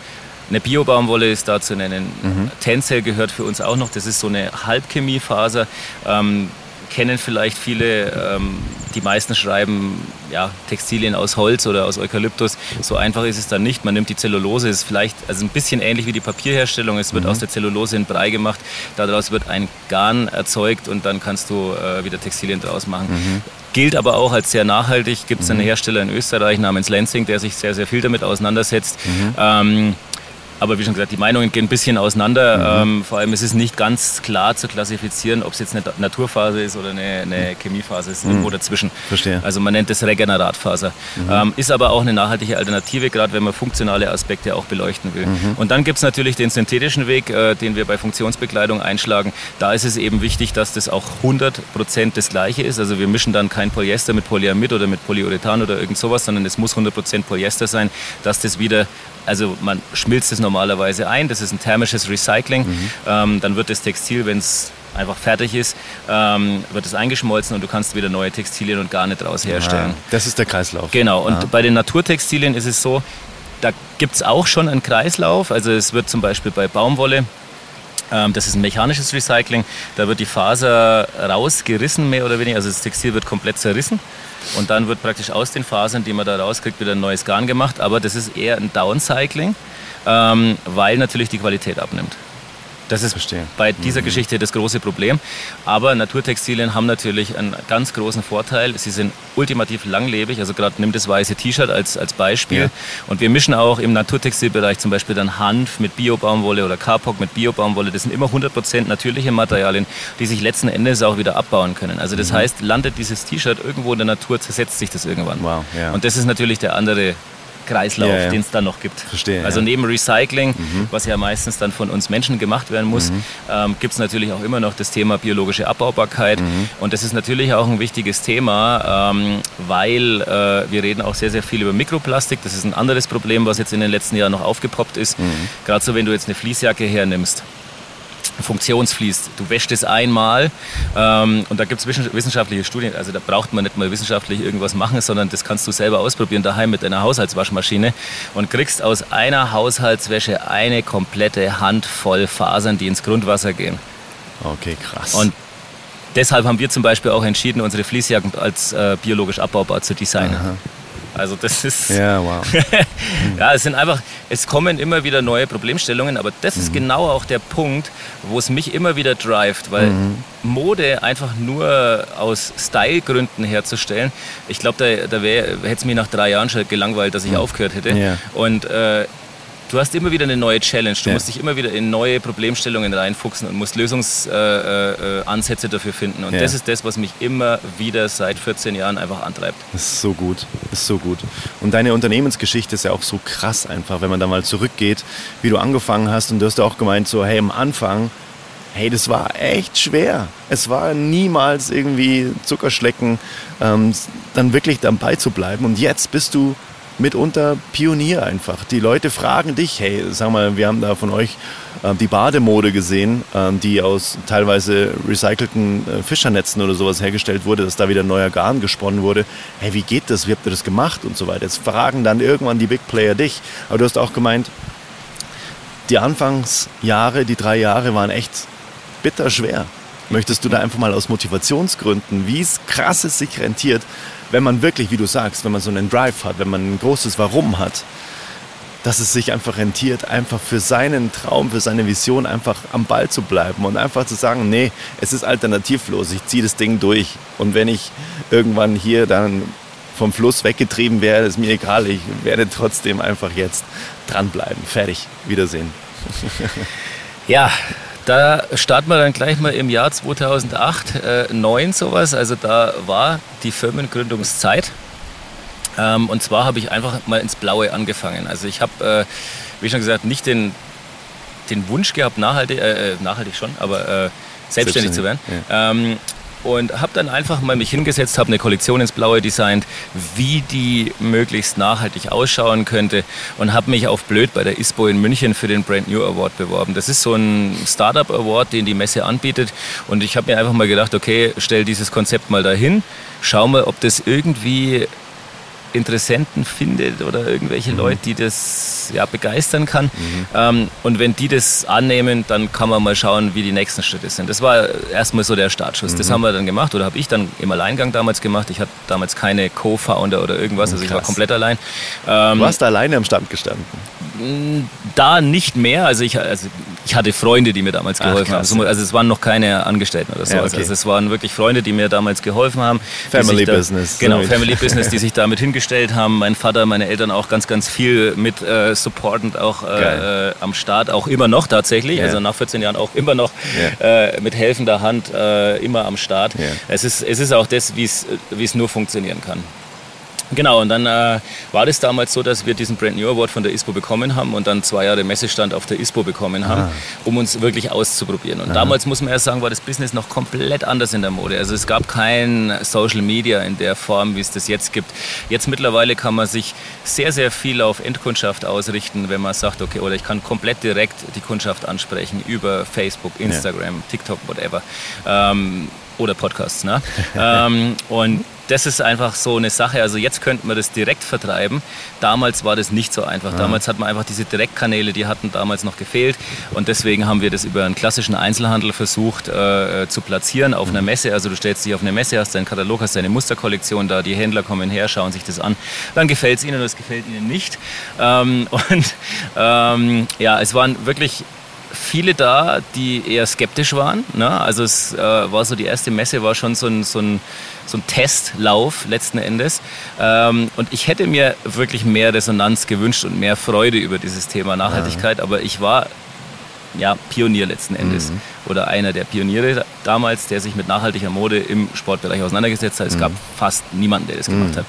eine Biobaumwolle ist da zu nennen. Mhm. Tencel gehört für uns auch noch. Das ist so eine Halbchemiefaser. Ähm, kennen vielleicht viele. Ähm, die meisten schreiben ja, Textilien aus Holz oder aus Eukalyptus. So einfach ist es dann nicht. Man nimmt die Zellulose, ist vielleicht also ein bisschen ähnlich wie die Papierherstellung. Es wird mhm. aus der Zellulose ein Brei gemacht. Daraus wird ein Garn erzeugt und dann kannst du äh, wieder Textilien draus machen. Mhm. Gilt aber auch als sehr nachhaltig. Gibt es einen mhm. Hersteller in Österreich namens Lenzing, der sich sehr, sehr viel damit auseinandersetzt. Mhm. Ähm, aber wie schon gesagt, die Meinungen gehen ein bisschen auseinander. Mhm. Ähm, vor allem ist es nicht ganz klar zu klassifizieren, ob es jetzt eine Naturphase ist oder eine, eine Chemiephase ist, mhm. irgendwo dazwischen. Verstehe. Also man nennt es Regeneratfaser. Mhm. Ähm, ist aber auch eine nachhaltige Alternative, gerade wenn man funktionale Aspekte auch beleuchten will. Mhm. Und dann gibt es natürlich den synthetischen Weg, äh, den wir bei Funktionsbekleidung einschlagen. Da ist es eben wichtig, dass das auch 100% das gleiche ist. Also wir mischen dann kein Polyester mit Polyamid oder mit Polyurethan oder irgend sowas, sondern es muss 100% Polyester sein, dass das wieder also man schmilzt es normalerweise ein, das ist ein thermisches Recycling. Mhm. Ähm, dann wird das Textil, wenn es einfach fertig ist, ähm, wird es eingeschmolzen und du kannst wieder neue Textilien und Garne daraus herstellen. Ja, das ist der Kreislauf. Genau, und ja. bei den Naturtextilien ist es so, da gibt es auch schon einen Kreislauf. Also es wird zum Beispiel bei Baumwolle ähm, das ist ein mechanisches Recycling. Da wird die Faser rausgerissen, mehr oder weniger. Also das Textil wird komplett zerrissen. Und dann wird praktisch aus den Fasern, die man da rauskriegt, wieder ein neues Garn gemacht. Aber das ist eher ein Downcycling, ähm, weil natürlich die Qualität abnimmt. Das ist Verstehe. bei dieser mhm. Geschichte das große Problem. Aber Naturtextilien haben natürlich einen ganz großen Vorteil. Sie sind ultimativ langlebig. Also gerade nimm das weiße T-Shirt als, als Beispiel. Ja. Und wir mischen auch im Naturtextilbereich zum Beispiel dann Hanf mit Biobaumwolle oder Kapok mit Biobaumwolle. Das sind immer 100% natürliche Materialien, die sich letzten Endes auch wieder abbauen können. Also das mhm. heißt, landet dieses T-Shirt irgendwo in der Natur, zersetzt sich das irgendwann. Wow, ja. Und das ist natürlich der andere Kreislauf, ja, ja. den es dann noch gibt. Verstehe. Also neben Recycling, mhm. was ja meistens dann von uns Menschen gemacht werden muss, mhm. ähm, gibt es natürlich auch immer noch das Thema biologische Abbaubarkeit. Mhm. Und das ist natürlich auch ein wichtiges Thema, ähm, weil äh, wir reden auch sehr, sehr viel über Mikroplastik. Das ist ein anderes Problem, was jetzt in den letzten Jahren noch aufgepoppt ist. Mhm. Gerade so, wenn du jetzt eine Fließjacke hernimmst funktionsfließt. Du wäschst es einmal ähm, und da gibt es wissenschaftliche Studien, also da braucht man nicht mal wissenschaftlich irgendwas machen, sondern das kannst du selber ausprobieren daheim mit deiner Haushaltswaschmaschine und kriegst aus einer Haushaltswäsche eine komplette Handvoll Fasern, die ins Grundwasser gehen. Okay, krass. Und deshalb haben wir zum Beispiel auch entschieden, unsere Fließjacken als äh, biologisch abbaubar zu designen. Aha. Also das ist. Ja, wow. ja, es sind einfach, es kommen immer wieder neue Problemstellungen, aber das mhm. ist genau auch der Punkt, wo es mich immer wieder drivet, weil mhm. Mode einfach nur aus Stylegründen herzustellen, ich glaube, da, da hätte es mir nach drei Jahren schon gelangweilt, dass ich mhm. aufgehört hätte. Ja. Und äh, du hast immer wieder eine neue Challenge. Du ja. musst dich immer wieder in neue Problemstellungen reinfuchsen und musst Lösungsansätze äh, äh, dafür finden. Und ja. das ist das, was mich immer wieder seit 14 Jahren einfach antreibt. Das ist so gut. Das ist so gut. Und deine Unternehmensgeschichte ist ja auch so krass einfach, wenn man da mal zurückgeht, wie du angefangen hast. Und du hast ja auch gemeint, so, hey, am Anfang hey, das war echt schwer. Es war niemals irgendwie Zuckerschlecken, ähm, dann wirklich dabei zu bleiben. Und jetzt bist du mitunter Pionier einfach. Die Leute fragen dich, hey, sag mal, wir haben da von euch äh, die Bademode gesehen, äh, die aus teilweise recycelten äh, Fischernetzen oder sowas hergestellt wurde, dass da wieder neuer Garn gesponnen wurde. Hey, wie geht das? Wie habt ihr das gemacht und so weiter? Jetzt fragen dann irgendwann die Big Player dich. Aber du hast auch gemeint, die Anfangsjahre, die drei Jahre waren echt bitter schwer. Möchtest du da einfach mal aus Motivationsgründen, wie es krass es sich rentiert, wenn man wirklich, wie du sagst, wenn man so einen Drive hat, wenn man ein großes Warum hat, dass es sich einfach rentiert, einfach für seinen Traum, für seine Vision einfach am Ball zu bleiben und einfach zu sagen, nee, es ist alternativlos, ich ziehe das Ding durch. Und wenn ich irgendwann hier dann vom Fluss weggetrieben werde, ist mir egal, ich werde trotzdem einfach jetzt dranbleiben. Fertig, Wiedersehen. Ja, Da starten wir dann gleich mal im Jahr 2008, äh, 9 sowas. Also da war die Firmengründungszeit. Ähm, und zwar habe ich einfach mal ins Blaue angefangen. Also ich habe, äh, wie schon gesagt, nicht den, den Wunsch gehabt, nachhaltig, äh, äh nachhaltig schon, aber äh, selbstständig, selbstständig, zu werden. Ja. Ähm, und habe dann einfach mal mich hingesetzt, habe eine Kollektion ins Blaue designt, wie die möglichst nachhaltig ausschauen könnte und habe mich auf blöd bei der ISPO in München für den Brand New Award beworben. Das ist so ein Startup Award, den die Messe anbietet und ich habe mir einfach mal gedacht, okay, stell dieses Konzept mal dahin, schau mal, ob das irgendwie Interessenten findet oder irgendwelche mhm. Leute, die das ja, begeistern kann. Mhm. Ähm, und wenn die das annehmen, dann kann man mal schauen, wie die nächsten Schritte sind. Das war erstmal so der Startschuss. Mhm. Das haben wir dann gemacht oder habe ich dann im Alleingang damals gemacht. Ich hatte damals keine Co-Founder oder irgendwas, also ich war komplett allein. Ähm, du hast alleine am Stand gestanden? Da nicht mehr. Also ich, also ich hatte Freunde, die mir damals geholfen Ach, haben. Also es waren noch keine Angestellten oder so. Ja, okay. Also es waren wirklich Freunde, die mir damals geholfen haben. Family Business. Da, genau, Family Business, die sich damit hingestellt haben. Mein Vater, meine Eltern auch ganz, ganz viel mit äh, supportend auch äh, äh, am Start, auch immer noch tatsächlich. Ja. Also nach 14 Jahren auch immer noch ja. äh, mit helfender Hand äh, immer am Start. Es, ist, es ist auch das, wie es nur funktionieren kann. Genau, und dann äh, war das damals so, dass wir diesen Brand New Award von der ISPO bekommen haben und dann zwei Jahre Messestand auf der ISPO bekommen haben, ah. um uns wirklich auszuprobieren. Und Aha. damals, muss man ja sagen, war das Business noch komplett anders in der Mode. Also es gab kein Social Media in der Form, wie es das jetzt gibt. Jetzt mittlerweile kann man sich sehr, sehr viel auf Endkundschaft ausrichten, wenn man sagt, okay, oder ich kann komplett direkt die Kundschaft ansprechen über Facebook, Instagram, ja. TikTok, whatever. Ähm, oder Podcasts. Ne? ähm, und das ist einfach so eine Sache. Also jetzt könnten wir das direkt vertreiben. Damals war das nicht so einfach. Ja. Damals hat man einfach diese Direktkanäle, die hatten damals noch gefehlt. Und deswegen haben wir das über einen klassischen Einzelhandel versucht äh, zu platzieren auf mhm. einer Messe. Also du stellst dich auf eine Messe, hast deinen Katalog, hast deine Musterkollektion da, die Händler kommen her, schauen sich das an. Dann gefällt es ihnen oder es gefällt ihnen nicht. Ähm, und ähm, ja, es waren wirklich viele da, die eher skeptisch waren. Ne? Also es äh, war so, die erste Messe war schon so ein, so ein, so ein Testlauf letzten Endes. Ähm, und ich hätte mir wirklich mehr Resonanz gewünscht und mehr Freude über dieses Thema Nachhaltigkeit. Ja. Aber ich war ja, Pionier letzten Endes. Mhm. Oder einer der Pioniere damals, der sich mit nachhaltiger Mode im Sportbereich auseinandergesetzt hat. Es mhm. gab fast niemanden, der das gemacht mhm. hat.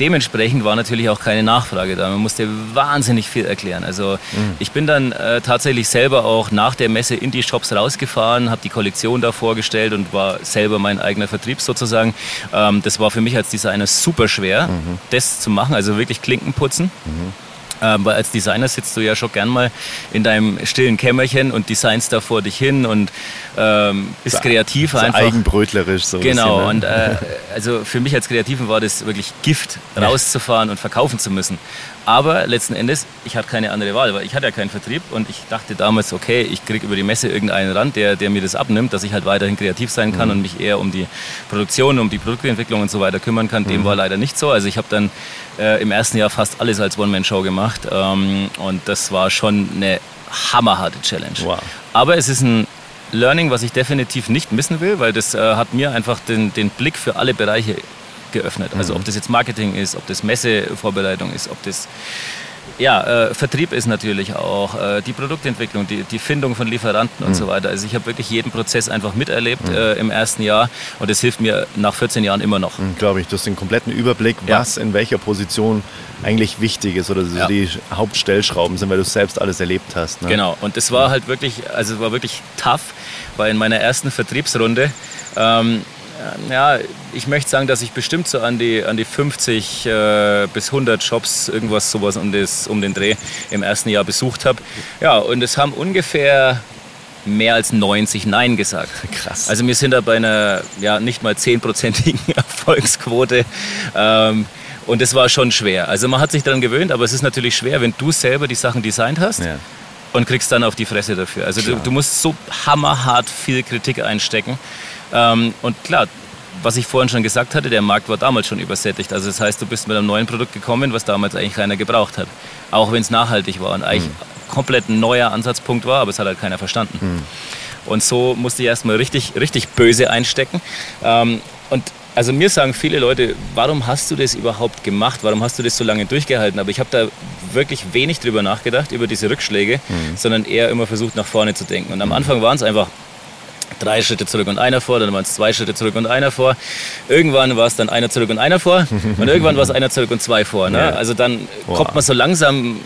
Dementsprechend war natürlich auch keine Nachfrage da. Man musste wahnsinnig viel erklären. Also mhm. ich bin dann äh, tatsächlich selber auch nach der Messe in die Shops rausgefahren, habe die Kollektion da vorgestellt und war selber mein eigener Vertrieb sozusagen. Ähm, das war für mich als Designer super schwer, mhm. das zu machen, also wirklich Klinken putzen. Mhm. Ähm, weil als Designer sitzt du ja schon gern mal in deinem stillen Kämmerchen und designst da vor dich hin und ähm, bist so, kreativ so einfach. Eigenbrötlerisch so. Genau, bisschen, ne? und äh, also für mich als Kreativen war das wirklich Gift, rauszufahren und verkaufen zu müssen. Aber letzten Endes, ich hatte keine andere Wahl, weil ich hatte ja keinen Vertrieb und ich dachte damals, okay, ich kriege über die Messe irgendeinen ran, der, der mir das abnimmt, dass ich halt weiterhin kreativ sein kann mhm. und mich eher um die Produktion, um die Produktentwicklung und so weiter kümmern kann. Dem mhm. war leider nicht so. Also ich habe dann äh, im ersten Jahr fast alles als One-Man-Show gemacht ähm, und das war schon eine hammerharte Challenge. Wow. Aber es ist ein Learning, was ich definitiv nicht missen will, weil das äh, hat mir einfach den, den Blick für alle Bereiche geöffnet. Also ob das jetzt Marketing ist, ob das Messevorbereitung ist, ob das ja, äh, Vertrieb ist natürlich auch, äh, die Produktentwicklung, die, die Findung von Lieferanten mhm. und so weiter. Also ich habe wirklich jeden Prozess einfach miterlebt mhm. äh, im ersten Jahr und es hilft mir nach 14 Jahren immer noch. Mhm, Glaube ich, du hast den kompletten Überblick, was ja. in welcher Position eigentlich wichtig ist oder so ja. die Hauptstellschrauben sind, weil du selbst alles erlebt hast. Ne? Genau, und es war halt wirklich, also es war wirklich tough, weil in meiner ersten Vertriebsrunde ähm, ja, ich möchte sagen, dass ich bestimmt so an die, an die 50 äh, bis 100 Shops, irgendwas sowas um, das, um den Dreh im ersten Jahr besucht habe. Ja, und es haben ungefähr mehr als 90 Nein gesagt. Krass. Also wir sind da bei einer ja, nicht mal 10-prozentigen Erfolgsquote. Ähm, und das war schon schwer. Also man hat sich daran gewöhnt, aber es ist natürlich schwer, wenn du selber die Sachen designt hast. Ja. Und kriegst dann auf die Fresse dafür. Also du, du musst so hammerhart viel Kritik einstecken. Ähm, und klar, was ich vorhin schon gesagt hatte, der Markt war damals schon übersättigt. Also das heißt, du bist mit einem neuen Produkt gekommen, was damals eigentlich keiner gebraucht hat. Auch wenn es nachhaltig war und eigentlich mhm. komplett ein neuer Ansatzpunkt war, aber es hat halt keiner verstanden. Mhm. Und so musste ich erstmal richtig, richtig böse einstecken. Ähm, und also mir sagen viele Leute, warum hast du das überhaupt gemacht? Warum hast du das so lange durchgehalten? Aber ich habe da wirklich wenig drüber nachgedacht, über diese Rückschläge, mhm. sondern eher immer versucht, nach vorne zu denken. Und am Anfang waren es einfach drei Schritte zurück und einer vor, dann waren es zwei Schritte zurück und einer vor. Irgendwann war es dann einer zurück und einer vor und irgendwann war es einer zurück und zwei vor. Ne? Also dann kommt man so langsam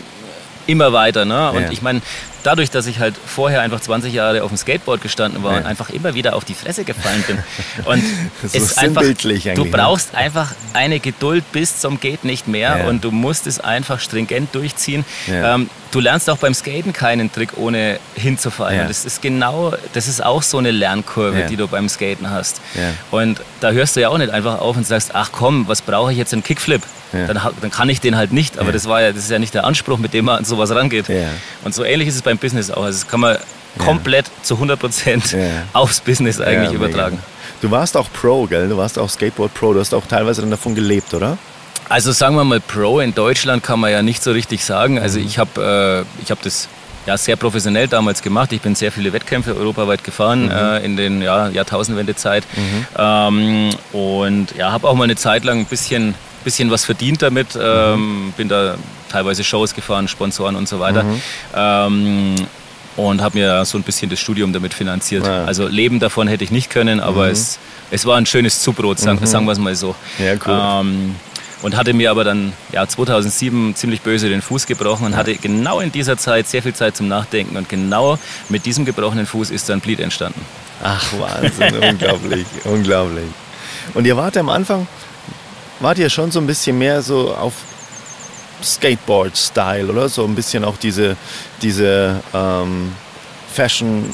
immer weiter. Ne? Und ja. ich meine, dadurch, dass ich halt vorher einfach 20 Jahre auf dem Skateboard gestanden war ja. und einfach immer wieder auf die Fresse gefallen bin. Und es ist einfach, du ne? brauchst einfach eine Geduld bis zum geht nicht mehr ja. und du musst es einfach stringent durchziehen. Ja. Ähm, du lernst auch beim Skaten keinen Trick ohne hinzufallen. Ja. Das ist genau, das ist auch so eine Lernkurve, die du beim Skaten hast. Und da hörst du ja auch nicht einfach auf und sagst, ach komm, was brauche ich jetzt einen Kickflip? Ja. Dann, dann, kann ich den halt nicht. Aber ja. das, war ja, das ist ja nicht der Anspruch, mit dem man an sowas rangeht. Ja. Und so ähnlich ist es beim Business auch. Also das kann man komplett zu 100 Prozent aufs Business eigentlich übertragen. Du warst auch Pro, gell? Du warst auch Skateboard Pro. Du hast auch teilweise dann davon gelebt, oder? Also sagen wir mal Pro in Deutschland kann man ja nicht so richtig sagen. Also mhm. ich habe äh, hab das ja, sehr professionell damals gemacht. Ich bin sehr viele Wettkämpfe europaweit gefahren mhm. äh, in den ja, Jahrtausendwendezeit. Mhm. Ähm, und ja, habe auch mal eine Zeit lang ein bisschen bisschen was verdient damit. Ähm, mhm. bin da teilweise Shows gefahren, Sponsoren und so weiter. Mhm. Ähm, und habe mir so ein bisschen das Studium damit finanziert. Ja. Also leben davon hätte ich nicht können, aber mhm. es, es war ein schönes Zubrot, sagen, mhm. sagen wir es mal so. Ja, cool. Ähm, und hatte mir aber dann ja, 2007 ziemlich böse den Fuß gebrochen und hatte genau in dieser Zeit sehr viel Zeit zum Nachdenken. Und genau mit diesem gebrochenen Fuß ist dann Bleed entstanden. Ach, Wahnsinn, unglaublich, unglaublich. Und ihr wart am Anfang, wart ihr schon so ein bisschen mehr so auf Skateboard-Style, oder? So ein bisschen auch diese, diese ähm, Fashion,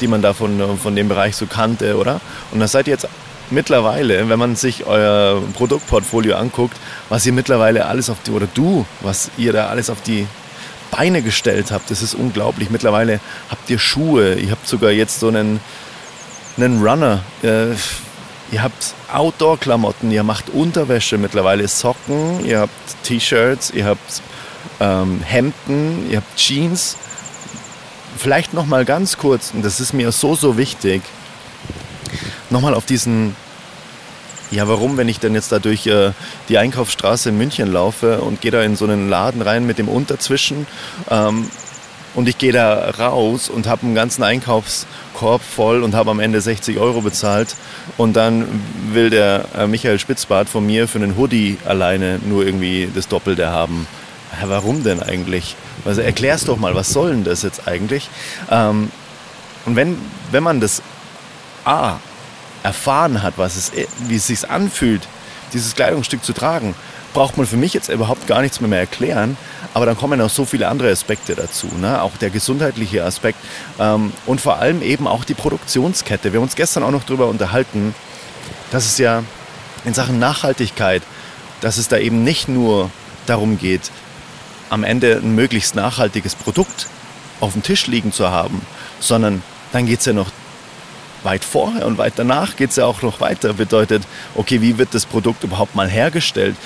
die man da von, von dem Bereich so kannte, oder? Und das seid ihr jetzt mittlerweile, wenn man sich euer Produktportfolio anguckt, was ihr mittlerweile alles auf die, oder du, was ihr da alles auf die Beine gestellt habt, das ist unglaublich. Mittlerweile habt ihr Schuhe, ihr habt sogar jetzt so einen, einen Runner. Äh, Ihr habt Outdoor-Klamotten, ihr macht Unterwäsche, mittlerweile Socken, ihr habt T-Shirts, ihr habt ähm, Hemden, ihr habt Jeans. Vielleicht noch mal ganz kurz, und das ist mir so, so wichtig, noch mal auf diesen, ja warum, wenn ich denn jetzt da durch äh, die Einkaufsstraße in München laufe und gehe da in so einen Laden rein mit dem Unterzwischen ähm, und ich gehe da raus und habe einen ganzen Einkaufskorb voll und habe am Ende 60 Euro bezahlt und dann will der äh, Michael Spitzbart von mir für einen Hoodie alleine nur irgendwie das Doppelte haben. Ja, warum denn eigentlich? Also erklär's doch mal, was soll denn das jetzt eigentlich? Ähm, und wenn, wenn man das A erfahren hat, was es, wie es sich anfühlt, dieses Kleidungsstück zu tragen, braucht man für mich jetzt überhaupt gar nichts mehr, mehr erklären. Aber dann kommen auch so viele andere Aspekte dazu. Ne? Auch der gesundheitliche Aspekt ähm, und vor allem eben auch die Produktionskette. Wir haben uns gestern auch noch darüber unterhalten, dass es ja in Sachen Nachhaltigkeit, dass es da eben nicht nur darum geht, am Ende ein möglichst nachhaltiges Produkt auf dem Tisch liegen zu haben, sondern dann geht es ja noch weit vorher und weit danach geht es ja auch noch weiter. Bedeutet, okay, wie wird das Produkt überhaupt mal hergestellt?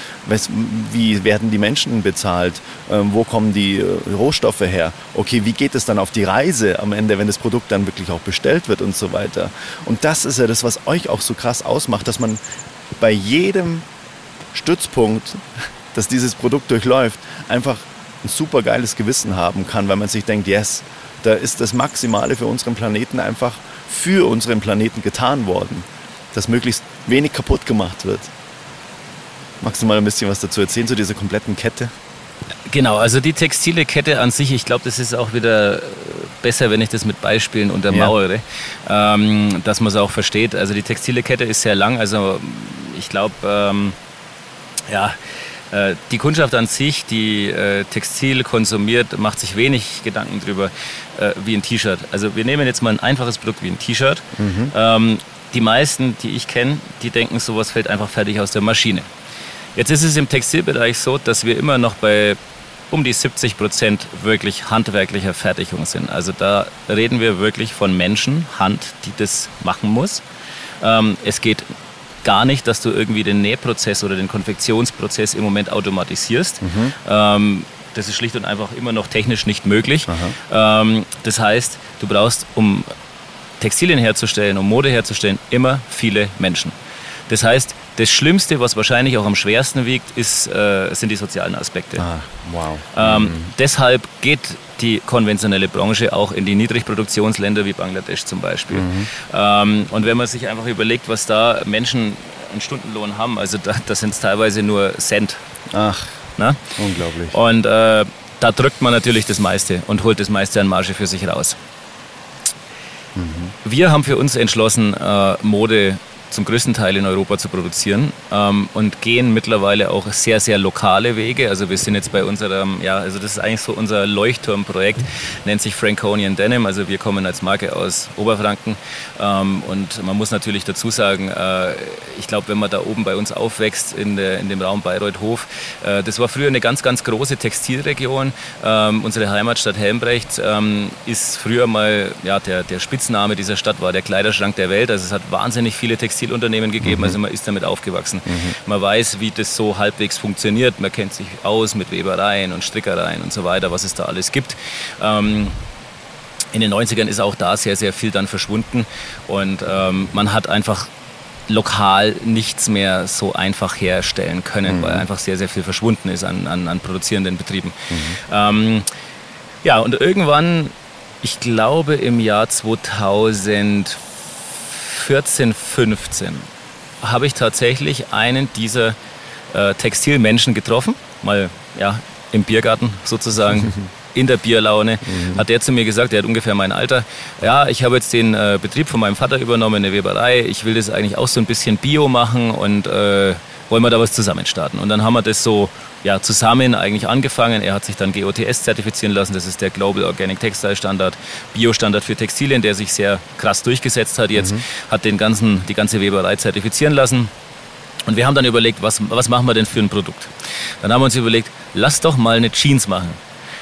Wie werden die Menschen bezahlt? Ähm, wo kommen die äh, Rohstoffe her? Okay, wie geht es dann auf die Reise am Ende, wenn das Produkt dann wirklich auch bestellt wird und so weiter? Und das ist ja das, was euch auch so krass ausmacht, dass man bei jedem Stützpunkt, dass dieses Produkt durchläuft, einfach ein super geiles Gewissen haben kann, weil man sich denkt, yes, da ist das Maximale für unseren Planeten einfach für unseren Planeten getan worden, dass möglichst wenig kaputt gemacht wird. Magst du mal ein bisschen was dazu erzählen, zu dieser kompletten Kette? Genau, also die textile Kette an sich, ich glaube, das ist auch wieder äh, besser, wenn ich das mit Beispielen untermauere, ja. ähm, dass man es auch versteht. Also die textile Kette ist sehr lang, also ich glaube, ähm, ja, die Kundschaft an sich, die äh, Textil konsumiert, macht sich wenig Gedanken darüber äh, wie ein T-Shirt. Also wir nehmen jetzt mal ein einfaches Produkt wie ein T-Shirt. Mhm. Ähm, die meisten, die ich kenne, die denken, sowas fällt einfach fertig aus der Maschine. Jetzt ist es im Textilbereich so, dass wir immer noch bei um die 70 Prozent wirklich handwerklicher Fertigung sind. Also da reden wir wirklich von Menschen, Hand, die das machen muss. Ähm, es geht gar nicht, dass du irgendwie den Nähprozess oder den Konfektionsprozess im Moment automatisierst. Mhm. Ähm, das ist schlicht und einfach immer noch technisch nicht möglich. Ähm, das heißt, du brauchst, um Textilien herzustellen, um Mode herzustellen, immer viele Menschen. Das heißt, das Schlimmste, was wahrscheinlich auch am schwersten wiegt, ist, äh, sind die sozialen Aspekte. Ah, wow. Ähm, mhm. Deshalb geht die konventionelle Branche auch in die Niedrigproduktionsländer wie Bangladesch zum Beispiel. Mhm. Ähm, und wenn man sich einfach überlegt, was da Menschen einen Stundenlohn haben, also da, das sind teilweise nur Cent. Ach, Na? unglaublich. Und äh, da drückt man natürlich das meiste und holt das meiste an Marge für sich raus. Mhm. Wir haben für uns entschlossen, äh, Mode zum größten Teil in Europa zu produzieren ähm, und gehen mittlerweile auch sehr, sehr lokale Wege. Also wir sind jetzt bei unserem, ja, also das ist eigentlich so unser Leuchtturmprojekt, nennt sich Franconian Denim. Also wir kommen als Marke aus Oberfranken ähm, und man muss natürlich dazu sagen, äh, ich glaube, wenn man da oben bei uns aufwächst in, der, in dem Raum Bayreuth-Hof, äh, das war früher eine ganz, ganz große Textilregion. Ähm, unsere Heimatstadt Helmbrecht ähm, ist früher mal, ja, der, der Spitzname dieser Stadt war der Kleiderschrank der Welt. Also es hat wahnsinnig viele Textilien Textilunternehmen gegeben, mhm. also man ist damit aufgewachsen. Mhm. Man weiß, wie das so halbwegs funktioniert, man kennt sich aus mit Webereien und Strickereien und so weiter, was es da alles gibt. Ähm, in den 90ern ist auch da sehr, sehr viel dann verschwunden und ähm, man hat einfach lokal nichts mehr so einfach herstellen können, mhm. weil einfach sehr, sehr viel verschwunden ist an, an, an produzierenden Betrieben. Mhm. Ähm, ja, und irgendwann, ich glaube im Jahr 2000 14, 15 habe ich tatsächlich einen dieser äh, Textilmenschen getroffen, mal ja, im Biergarten sozusagen. in der Bierlaune, mhm. hat der zu mir gesagt, der hat ungefähr mein Alter, ja, ich habe jetzt den äh, Betrieb von meinem Vater übernommen, eine Weberei, ich will das eigentlich auch so ein bisschen Bio machen und äh, wollen wir da was zusammen starten. Und dann haben wir das so ja, zusammen eigentlich angefangen. Er hat sich dann GOTS zertifizieren lassen. Das ist der Global Organic Textile Standard, Bio-Standard für Textilien, der sich sehr krass durchgesetzt hat jetzt. Mhm. Hat den ganzen, die ganze Weberei zertifizieren lassen. Und wir haben dann überlegt, was, was machen wir denn für ein Produkt? Dann haben wir uns überlegt, lass doch mal eine Jeans machen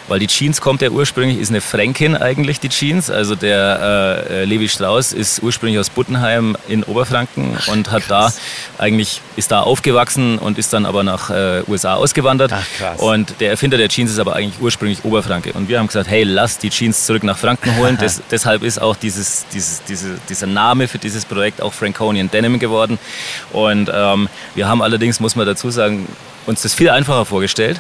weil die Jeans kommt ja ursprünglich, ist eine Fränkin eigentlich, die Jeans. Also der äh, Levi Strauss ist ursprünglich aus Buttenheim in Oberfranken Ach, und hat krass. da eigentlich, ist da aufgewachsen und ist dann aber nach äh, USA ausgewandert. Ach, krass. Und der Erfinder der Jeans ist aber eigentlich ursprünglich Oberfranke. Und wir haben gesagt, hey, lass die Jeans zurück nach Franken holen. Des, deshalb ist auch dieses, dieses, diese, dieser Name für dieses Projekt auch Franconian Denim geworden. Und ähm, wir haben allerdings, muss man dazu sagen, uns das viel einfacher vorgestellt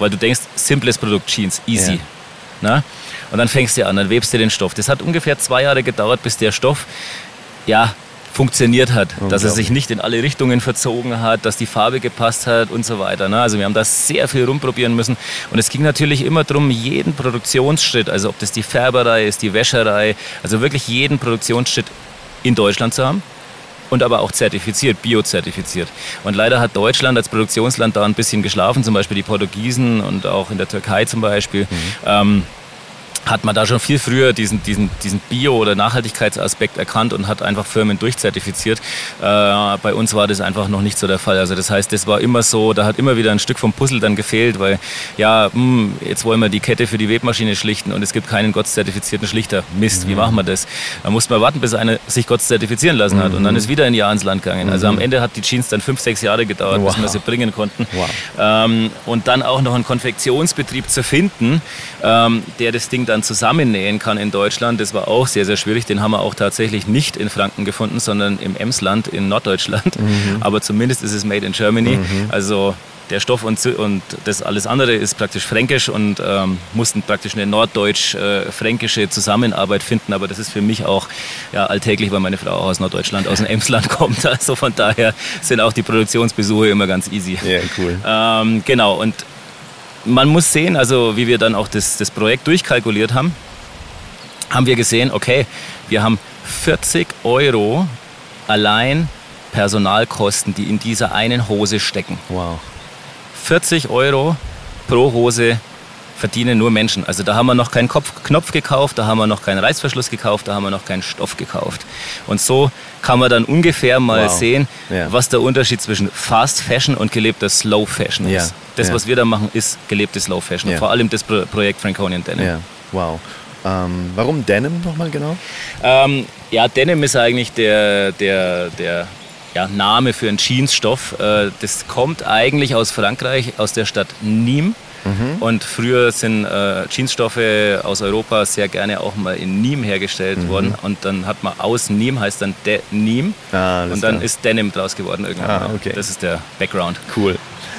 weil du denkst, simples Produkt, Jeans, easy. Ja. Na? Und dann fängst du an, dann webst du den Stoff. Das hat ungefähr zwei Jahre gedauert, bis der Stoff, ja, funktioniert hat, dass er sich nicht in alle Richtungen verzogen hat, dass die Farbe gepasst hat und so weiter. Ne? Also wir haben da sehr viel rumprobieren müssen und es ging natürlich immer darum, jeden Produktionsschritt, also ob das die Färberei ist, die Wäscherei, also wirklich jeden Produktionsschritt in Deutschland zu haben und aber auch zertifiziert, biozertifiziert. Und leider hat Deutschland als Produktionsland da ein bisschen geschlafen, zum Beispiel die Portugiesen und auch in der Türkei zum Beispiel. Mhm. Ähm, hat man da schon viel früher diesen, diesen, diesen Bio- oder Nachhaltigkeitsaspekt erkannt und hat einfach Firmen durchzertifiziert. Äh, bei uns war das einfach noch nicht so der Fall. Also das heißt, das war immer so, da hat immer wieder ein Stück vom Puzzle dann gefehlt, weil ja, mh, hm, jetzt wollen wir die Kette für die Webmaschine schlichten und es gibt keinen gottszertifizierten Schlichter. Mist, mhm. wie machen wir das? Da musste man warten, bis einer sich Gott zertifizieren lassen hat mhm. und dann ist wieder ein Jahr ins Land gegangen. Also am mhm. Ende hat die Jeans dann fünf, sechs Jahre gedauert, wow. bis wir sie bringen konnten. Wow. Ähm, und dann auch noch einen Konfektionsbetrieb zu finden, ähm, der das Ding dann zusammennähen kann in Deutschland, das war auch sehr, sehr schwierig. Den haben wir auch tatsächlich nicht in Franken gefunden, sondern im Emsland in Norddeutschland. Mhm. Aber zumindest ist es made in Germany. Mhm. Also der Stoff und, und das alles andere ist praktisch fränkisch und ähm, mussten praktisch eine norddeutsch-fränkische Zusammenarbeit finden. Aber das ist für mich auch ja, alltäglich, weil meine Frau auch aus Norddeutschland, aus dem Emsland kommt. Also von daher sind auch die Produktionsbesuche immer ganz easy. Ja, cool. Ähm, genau, und man muss sehen, also wie wir dann auch das, das Projekt durchkalkuliert haben, haben wir gesehen, okay, wir haben 40 Euro allein Personalkosten, die in dieser einen Hose stecken. Wow. 40 Euro pro Hose verdienen nur Menschen. Also da haben wir noch keinen Kopf, Knopf gekauft, da haben wir noch keinen Reißverschluss gekauft, da haben wir noch keinen Stoff gekauft. Und so kann man dann ungefähr mal wow. sehen, ja. was der Unterschied zwischen Fast Fashion und gelebter Slow Fashion ist. Ja. Das, ja. was wir da machen, ist gelebte Slow Fashion. Vor allem das Pro Projekt Franconian Denim. Wow. Ähm, warum Denim nochmal genau? Ähm, ja, Denim ist eigentlich der, der, der ja, Name für einen Jeansstoff. Äh, das kommt eigentlich aus Frankreich, aus der Stadt Nîmes. Mhm. Und früher sind äh, Jeansstoffe aus Europa sehr gerne auch mal in Niem hergestellt mhm. worden. Und dann hat man aus Niem, heißt dann Denim. Ah, und dann klar. ist Denim draus geworden irgendwann. Ah, okay. Das ist der Background. Cool.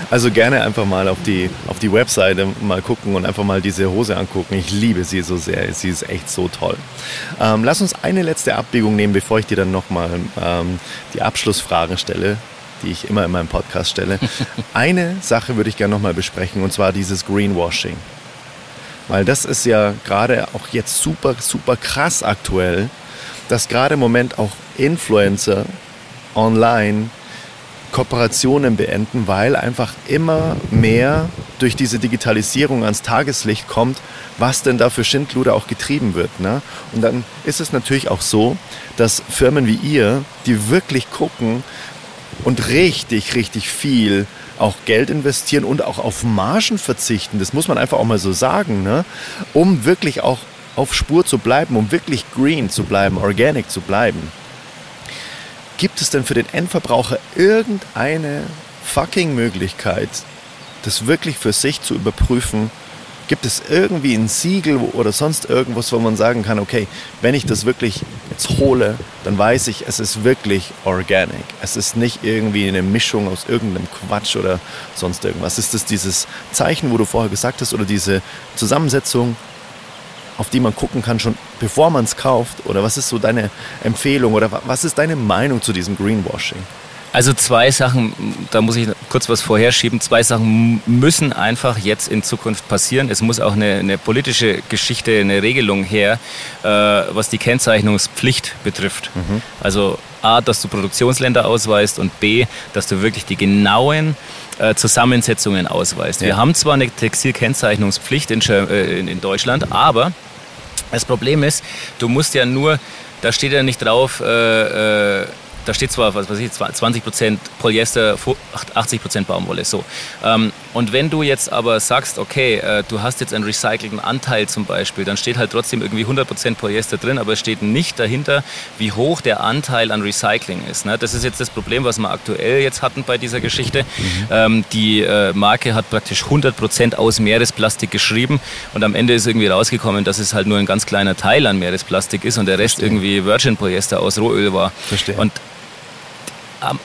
Also gerne einfach mal auf die, auf die Webseite mal gucken und einfach mal diese Hose angucken. Ich liebe sie so sehr. Sie ist echt so toll. Ähm, lass uns eine letzte Abbiegung nehmen, bevor ich dir dann nochmal ähm, die Abschlussfragen stelle, die ich immer in meinem Podcast stelle. eine Sache würde ich gerne nochmal besprechen und zwar dieses Greenwashing. Weil das ist ja gerade auch jetzt super, super krass aktuell, dass gerade im Moment auch Influencer online Kooperationen beenden, weil einfach immer mehr durch diese Digitalisierung ans Tageslicht kommt, was denn da für Schindluder auch getrieben wird. Ne? Und dann ist es natürlich auch so, dass Firmen wie ihr, die wirklich gucken und richtig, richtig viel auch Geld investieren und auch auf Margen verzichten, das muss man einfach auch mal so sagen, ne? um wirklich auch auf Spur zu bleiben, um wirklich green zu bleiben, organic zu bleiben. Gibt es denn für den Endverbraucher irgendeine fucking Möglichkeit, das wirklich für sich zu überprüfen? Gibt es irgendwie ein Siegel oder sonst irgendwas, wo man sagen kann, okay, wenn ich das wirklich jetzt hole, dann weiß ich, es ist wirklich organic. Es ist nicht irgendwie eine Mischung aus irgendeinem Quatsch oder sonst irgendwas. Ist das dieses Zeichen, wo du vorher gesagt hast, oder diese Zusammensetzung auf die man gucken kann, schon bevor man es kauft? Oder was ist so deine Empfehlung oder was ist deine Meinung zu diesem Greenwashing? Also zwei Sachen, da muss ich kurz was vorherschieben. Zwei Sachen müssen einfach jetzt in Zukunft passieren. Es muss auch eine, eine politische Geschichte, eine Regelung her, äh, was die Kennzeichnungspflicht betrifft. Mhm. Also A, dass du Produktionsländer ausweist und B, dass du wirklich die genauen äh, Zusammensetzungen ausweist. Ja. Wir haben zwar eine Textilkennzeichnungspflicht in, äh, in Deutschland, aber das Problem ist, du musst ja nur, da steht ja nicht drauf, äh, äh, da steht zwar, was weiß ich, 20% Polyester, 80% Baumwolle, so. Ähm, und wenn du jetzt aber sagst, okay, äh, du hast jetzt einen recycelten Anteil zum Beispiel, dann steht halt trotzdem irgendwie 100% Polyester drin, aber es steht nicht dahinter, wie hoch der Anteil an Recycling ist. Ne? Das ist jetzt das Problem, was wir aktuell jetzt hatten bei dieser Geschichte. Mhm. Ähm, die äh, Marke hat praktisch 100% aus Meeresplastik geschrieben und am Ende ist irgendwie rausgekommen, dass es halt nur ein ganz kleiner Teil an Meeresplastik ist und der Rest Verstehe. irgendwie Virgin Polyester aus Rohöl war. Verstehe. Und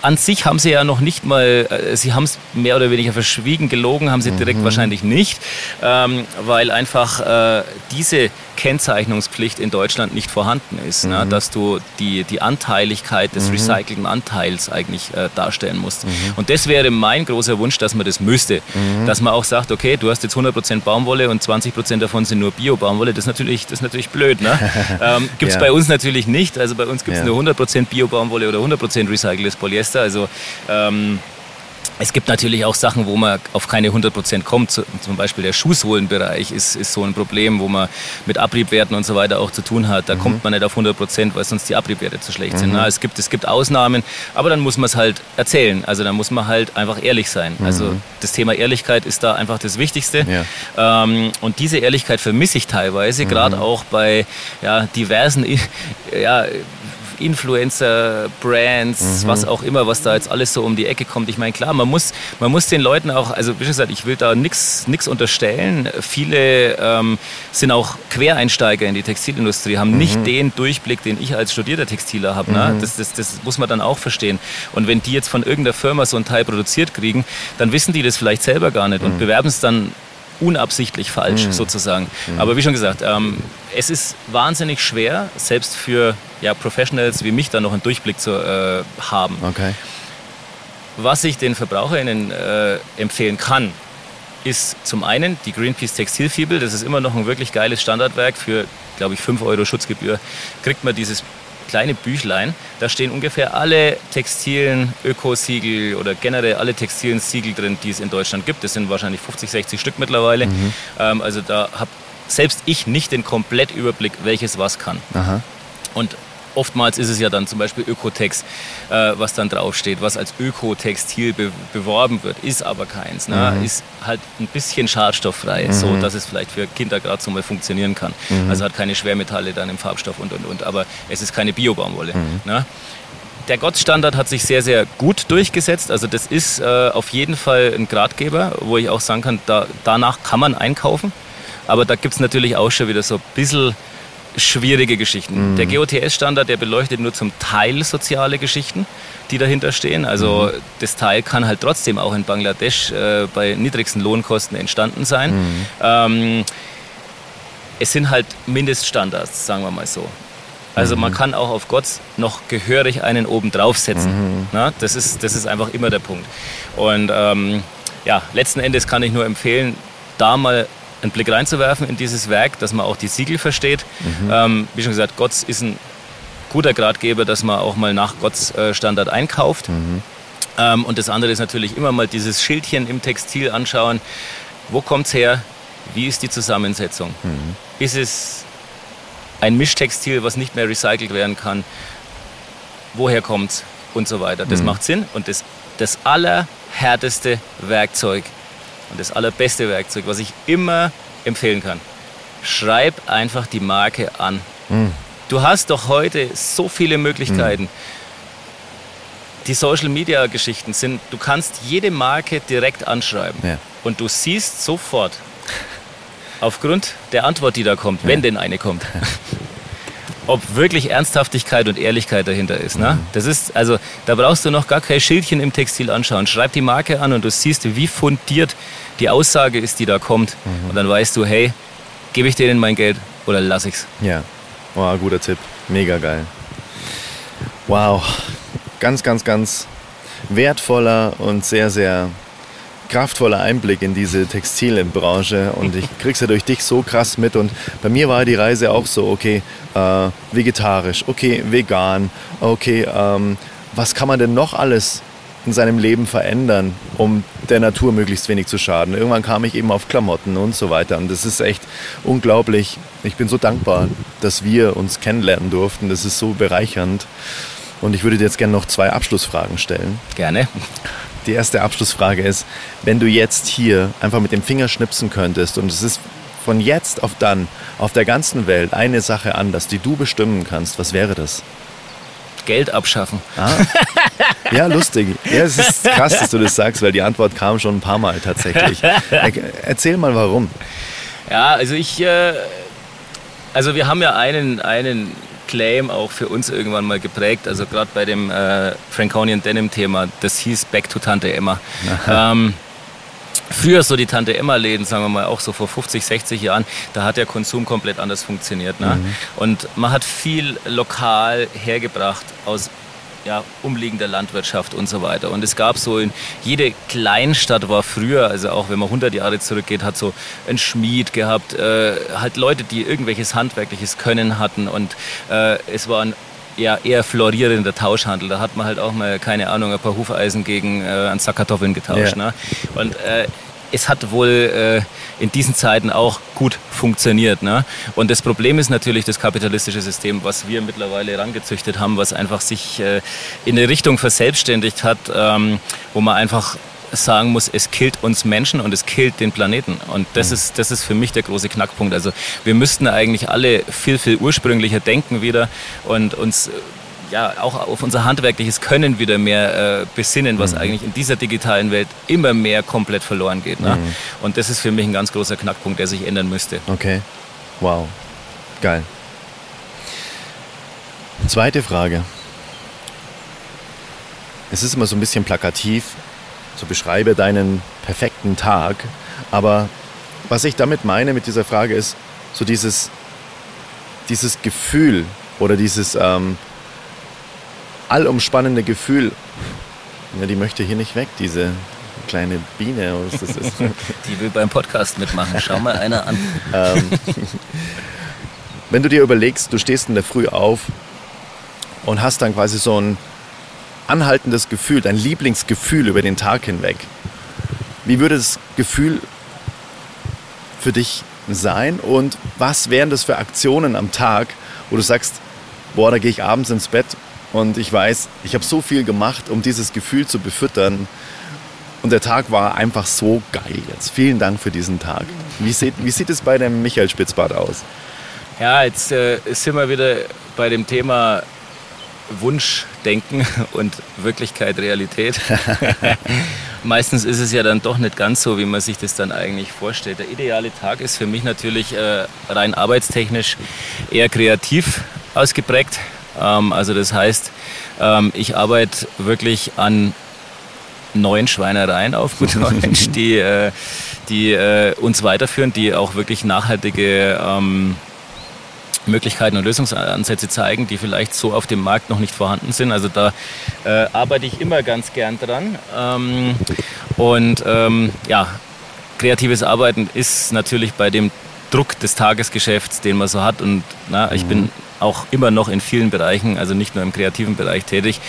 an sich haben sie ja noch nicht mal, äh, sie haben es mehr oder weniger verschwiegen, gelogen haben sie direkt mhm. wahrscheinlich nicht, ähm, weil einfach äh, diese Kennzeichnungspflicht in Deutschland nicht vorhanden ist, ne? mhm. ne? dass du die, die Anteiligkeit des mhm. recycelten Anteils eigentlich äh, darstellen musst. Mhm. Und das wäre mein großer Wunsch, dass man das müsste. Mhm. Dass man auch sagt, okay, du hast jetzt 100% Baumwolle und 20% davon sind nur Bio-Baumwolle. Das, ist natürlich, das ist natürlich blöd. Ne? ähm, gibt es ja. bei uns natürlich nicht. Also bei uns gibt es ja. nur 100% Bio-Baumwolle oder 100% recyceltes Polyester. Also ähm, es gibt natürlich auch Sachen, wo man auf keine 100% kommt. Zum Beispiel der Schuhsohlenbereich ist, ist so ein Problem, wo man mit Abriebwerten und so weiter auch zu tun hat. Da mhm. kommt man nicht auf 100%, weil sonst die Abriebwerte zu schlecht mhm. sind. es, gibt, es gibt Ausnahmen, aber dann muss man es halt erzählen. Also dann muss man halt einfach ehrlich sein. Mhm. Also das Thema Ehrlichkeit ist da einfach das Wichtigste. Ja. Ähm, und diese Ehrlichkeit vermisse ich teilweise, mhm. gerade auch bei ja, diversen ja, Influencer, Brands, mhm. was auch immer, was da jetzt alles so um die Ecke kommt. Ich meine, klar, man muss, man muss den Leuten auch, also wie gesagt, ich will da nichts unterstellen. Viele ähm, sind auch Quereinsteiger in die Textilindustrie, haben mhm. nicht den Durchblick, den ich als studierter Textiler habe. Ne? Mhm. Das, das, das muss man dann auch verstehen. Und wenn die jetzt von irgendeiner Firma so ein Teil produziert kriegen, dann wissen die das vielleicht selber gar nicht und mhm. bewerben es dann unabsichtlich falsch mhm. sozusagen. Mhm. Aber wie schon gesagt, ähm, es ist wahnsinnig schwer, selbst für ja, Professionals wie mich da noch einen Durchblick zu äh, haben. Okay. Was ich den VerbraucherInnen äh, empfehlen kann, ist zum einen die Greenpeace Textilfibel. Das ist immer noch ein wirklich geiles Standardwerk. Für, glaube ich, 5 Euro Schutzgebühr kriegt man dieses kleine Büchlein. Da stehen ungefähr alle textilen Ökosiegel oder generell alle textilen Siegel drin, die es in Deutschland gibt. Das sind wahrscheinlich 50, 60 Stück mittlerweile. Mhm. Ähm, also da habe selbst ich nicht den Komplettüberblick, welches was kann. Aha. Und oftmals ist es ja dann zum Beispiel Ökotex, äh, was dann draufsteht, was als Ökotextil be beworben wird, ist aber keins. Ne? Mhm. Ist halt ein bisschen schadstofffrei, mhm. so dass es vielleicht für Kinder gerade so mal funktionieren kann. Mhm. Also hat keine Schwermetalle dann im Farbstoff und und und, aber es ist keine Biobaumwolle. Mhm. Ne? der Gottstandard hat sich sehr, sehr gut durchgesetzt. Also das ist äh, auf jeden Fall ein Gradgeber, wo ich auch sagen kann, da, danach kann man einkaufen. Aber da gibt es natürlich auch schon wieder so ein bisschen schwierige Geschichten. Mhm. Der GOTS-Standard, der beleuchtet nur zum Teil soziale Geschichten, die dahinter stehen. Also mhm. das Teil kann halt trotzdem auch in Bangladesch äh, bei niedrigsten Lohnkosten entstanden sein. Mhm. Ähm, es sind halt Mindeststandards, sagen wir mal so. Also man mhm. kann auch auf Gott noch gehörig einen oben draufsetzen. Mhm. Na, das, ist, das ist einfach immer der Punkt. Und ähm, ja, letzten Endes kann ich nur empfehlen, da mal einen Blick reinzuwerfen in dieses Werk, dass man auch die Siegel versteht. Mhm. Ähm, wie schon gesagt, Gott ist ein guter Gradgeber, dass man auch mal nach Gottes äh, Standard einkauft. Mhm. Ähm, und das andere ist natürlich immer mal dieses Schildchen im Textil anschauen. Wo kommt es her? Wie ist die Zusammensetzung? Mhm. Ist es ein Mischtextil, was nicht mehr recycelt werden kann? Woher kommt es? Und so weiter. Das mhm. macht Sinn. Und das, das allerhärteste Werkzeug und das allerbeste Werkzeug, was ich immer empfehlen kann. Schreib einfach die Marke an. Mhm. Du hast doch heute so viele Möglichkeiten. Mhm. Die Social Media Geschichten sind, du kannst jede Marke direkt anschreiben ja. und du siehst sofort, aufgrund der Antwort, die da kommt, ja. wenn denn eine kommt, ob wirklich Ernsthaftigkeit und Ehrlichkeit dahinter ist. Ne? Mhm. Das ist, also da brauchst du noch gar kein Schildchen im Textil anschauen. Schreib die Marke an und du siehst, wie fundiert die Aussage ist, die da kommt. Mhm. Und dann weißt du, hey, gebe ich denen mein Geld oder lass ich's. Ja, wow, guter Tipp. Mega geil. Wow, ganz, ganz, ganz wertvoller und sehr, sehr kraftvoller Einblick in diese Textilbranche und ich krieg's ja durch dich so krass mit und bei mir war die Reise auch so, okay, äh, vegetarisch, okay, vegan, okay, ähm, was kann man denn noch alles in seinem Leben verändern, um der Natur möglichst wenig zu schaden. Irgendwann kam ich eben auf Klamotten und so weiter und das ist echt unglaublich. Ich bin so dankbar, dass wir uns kennenlernen durften. Das ist so bereichernd. Und ich würde dir jetzt gerne noch zwei Abschlussfragen stellen. Gerne. Die erste Abschlussfrage ist, wenn du jetzt hier einfach mit dem Finger schnipsen könntest und es ist von jetzt auf dann auf der ganzen Welt eine Sache anders, die du bestimmen kannst, was wäre das? Geld abschaffen. Ah. Ja, lustig. Ja, es ist krass, dass du das sagst, weil die Antwort kam schon ein paar Mal tatsächlich. Erzähl mal warum. Ja, also ich, äh, also wir haben ja einen, einen Claim auch für uns irgendwann mal geprägt. Also gerade bei dem äh, Franconian Denim Thema, das hieß Back to Tante Emma. Ähm, früher so die Tante Emma Läden, sagen wir mal auch so vor 50, 60 Jahren, da hat der Konsum komplett anders funktioniert. Ne? Mhm. Und man hat viel lokal hergebracht aus ja, umliegender Landwirtschaft und so weiter. Und es gab so in jede Kleinstadt war früher, also auch wenn man 100 Jahre zurückgeht, hat so ein Schmied gehabt, äh, halt Leute, die irgendwelches handwerkliches Können hatten und äh, es war ein ja, eher florierender Tauschhandel. Da hat man halt auch mal, keine Ahnung, ein paar Hufeisen gegen äh, einen Sack Kartoffeln getauscht. Ja. Ne? Und äh, es hat wohl äh, in diesen Zeiten auch gut funktioniert. Ne? Und das Problem ist natürlich das kapitalistische System, was wir mittlerweile herangezüchtet haben, was einfach sich äh, in eine Richtung verselbstständigt hat, ähm, wo man einfach sagen muss, es killt uns Menschen und es killt den Planeten. Und das, mhm. ist, das ist für mich der große Knackpunkt. Also wir müssten eigentlich alle viel, viel ursprünglicher denken wieder und uns ja, auch auf unser handwerkliches Können wieder mehr äh, besinnen, was mhm. eigentlich in dieser digitalen Welt immer mehr komplett verloren geht. Ne? Mhm. Und das ist für mich ein ganz großer Knackpunkt, der sich ändern müsste. Okay. Wow. Geil. Zweite Frage. Es ist immer so ein bisschen plakativ, so beschreibe deinen perfekten Tag, aber was ich damit meine mit dieser Frage ist, so dieses, dieses Gefühl oder dieses, ähm, allumspannende Gefühl. Ja, die möchte hier nicht weg, diese kleine Biene. Was das ist. Die will beim Podcast mitmachen. Schau mal einer an. Ähm, wenn du dir überlegst, du stehst in der Früh auf und hast dann quasi so ein anhaltendes Gefühl, dein Lieblingsgefühl über den Tag hinweg. Wie würde das Gefühl für dich sein und was wären das für Aktionen am Tag, wo du sagst, boah, da gehe ich abends ins Bett und ich weiß, ich habe so viel gemacht, um dieses Gefühl zu befüttern. Und der Tag war einfach so geil jetzt. Vielen Dank für diesen Tag. Wie sieht, wie sieht es bei dem Michael Spitzbart aus? Ja, jetzt äh, sind wir wieder bei dem Thema Wunschdenken und Wirklichkeit, Realität. Meistens ist es ja dann doch nicht ganz so, wie man sich das dann eigentlich vorstellt. Der ideale Tag ist für mich natürlich äh, rein arbeitstechnisch eher kreativ ausgeprägt. Ähm, also das heißt, ähm, ich arbeite wirklich an neuen Schweinereien auf gut Deutsch, die, äh, die äh, uns weiterführen, die auch wirklich nachhaltige ähm, Möglichkeiten und Lösungsansätze zeigen, die vielleicht so auf dem Markt noch nicht vorhanden sind. Also da äh, arbeite ich immer ganz gern dran. Ähm, und ähm, ja, kreatives Arbeiten ist natürlich bei dem Druck des Tagesgeschäfts, den man so hat. Und na, ich bin auch immer noch in vielen Bereichen, also nicht nur im kreativen Bereich tätig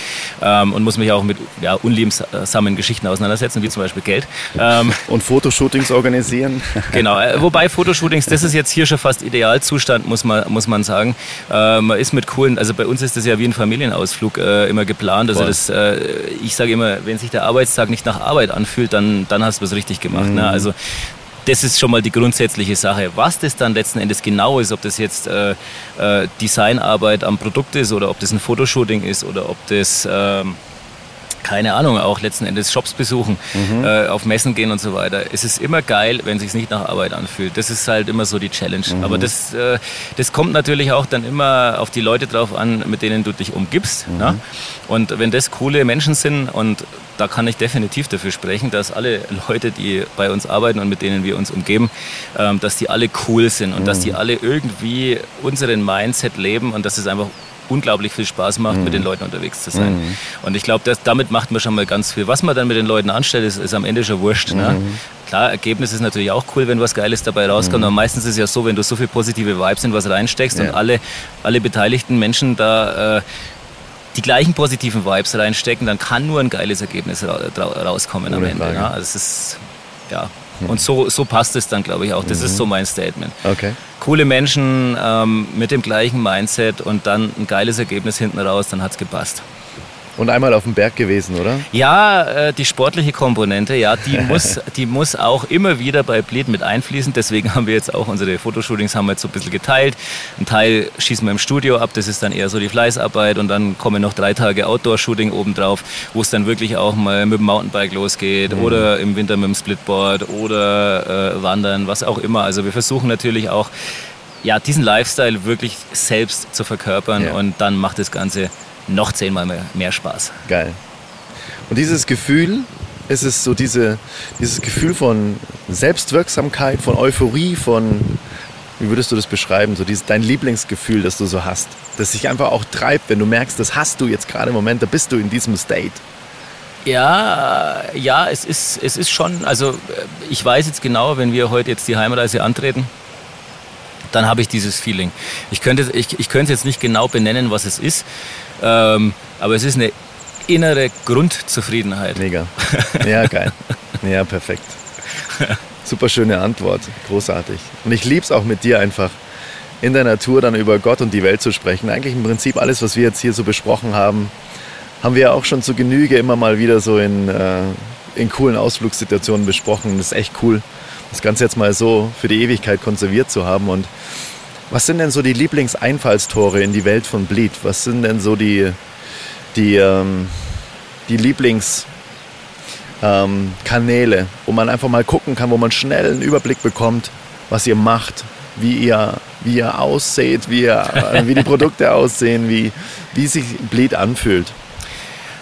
ähm, und muss mich auch mit ja, unliebsamen Geschichten auseinandersetzen, wie zum Beispiel Geld. Ähm, und Fotoshootings organisieren. Genau, äh, wobei Fotoshootings, das ist jetzt hier schon fast Idealzustand, muss man, muss man sagen. Äh, man ist mit coolen, also bei uns ist das ja wie ein Familienausflug äh, immer geplant. Also das, äh, ich sage immer, wenn sich der Arbeitstag nicht nach Arbeit anfühlt, dann, dann hast du es richtig gemacht. Ne? Mhm. Ne? Also das ist schon mal die grundsätzliche Sache. Was das dann letzten Endes genau ist, ob das jetzt äh, äh, Designarbeit am Produkt ist oder ob das ein Fotoshooting ist oder ob das... Ähm, keine Ahnung, auch letzten Endes Shops besuchen, mhm. äh, auf Messen gehen und so weiter. Es ist immer geil, wenn es sich nicht nach Arbeit anfühlt. Das ist halt immer so die Challenge. Mhm. Aber das, äh, das kommt natürlich auch dann immer auf die Leute drauf an, mit denen du dich umgibst. Mhm. Ne? Und wenn das coole Menschen sind und da kann ich definitiv dafür sprechen, dass alle Leute, die bei uns arbeiten und mit denen wir uns umgeben, ähm, dass die alle cool sind und dass die mhm. alle irgendwie unseren Mindset leben und dass es einfach unglaublich viel Spaß macht, mhm. mit den Leuten unterwegs zu sein. Mhm. Und ich glaube, damit macht man schon mal ganz viel. Was man dann mit den Leuten anstellt, ist, ist am Ende schon wurscht. Ne? Mhm. Ne? Klar, Ergebnis ist natürlich auch cool, wenn was Geiles dabei rauskommt, mhm. aber meistens ist es ja so, wenn du so viel positive Vibes in was reinsteckst ja. und alle, alle beteiligten Menschen da äh, die gleichen positiven Vibes reinstecken, dann kann nur ein geiles Ergebnis rauskommen Ohne am Ende. Ja? Also es ist, ja. Mhm. Und so, so passt es dann, glaube ich, auch. Das mhm. ist so mein Statement. Okay coole Menschen ähm, mit dem gleichen Mindset und dann ein geiles Ergebnis hinten raus, dann hat es gepasst. Und einmal auf dem Berg gewesen, oder? Ja, äh, die sportliche Komponente, ja, die muss, die muss auch immer wieder bei Bleed mit einfließen. Deswegen haben wir jetzt auch unsere Fotoshootings haben wir jetzt so ein bisschen geteilt. Ein Teil schießen wir im Studio ab, das ist dann eher so die Fleißarbeit und dann kommen noch drei Tage Outdoor-Shooting obendrauf, wo es dann wirklich auch mal mit dem Mountainbike losgeht mhm. oder im Winter mit dem Splitboard oder äh, wandern, was auch immer. Also wir versuchen natürlich auch ja, diesen Lifestyle wirklich selbst zu verkörpern ja. und dann macht das Ganze noch zehnmal mehr, mehr Spaß. Geil. Und dieses Gefühl, ist es so diese, dieses Gefühl von Selbstwirksamkeit, von Euphorie, von, wie würdest du das beschreiben, so dieses, dein Lieblingsgefühl, das du so hast, das sich einfach auch treibt, wenn du merkst, das hast du jetzt gerade im Moment, da bist du in diesem State. Ja, ja, es ist, es ist schon, also ich weiß jetzt genau, wenn wir heute jetzt die Heimreise antreten, dann habe ich dieses Feeling. Ich könnte, ich, ich könnte jetzt nicht genau benennen, was es ist, ähm, aber es ist eine innere Grundzufriedenheit. Mega. Ja, geil. Ja, perfekt. Super schöne Antwort. Großartig. Und ich liebe es auch mit dir einfach in der Natur dann über Gott und die Welt zu sprechen. Eigentlich im Prinzip alles, was wir jetzt hier so besprochen haben, haben wir auch schon zu Genüge immer mal wieder so in, äh, in coolen Ausflugssituationen besprochen. Das ist echt cool das Ganze jetzt mal so für die Ewigkeit konserviert zu haben. Und was sind denn so die Lieblingseinfallstore in die Welt von Bleed? Was sind denn so die, die, ähm, die Lieblingskanäle, ähm, wo man einfach mal gucken kann, wo man schnell einen Überblick bekommt, was ihr macht, wie ihr, wie ihr ausseht, wie, ihr, wie die Produkte aussehen, wie, wie sich Bleed anfühlt?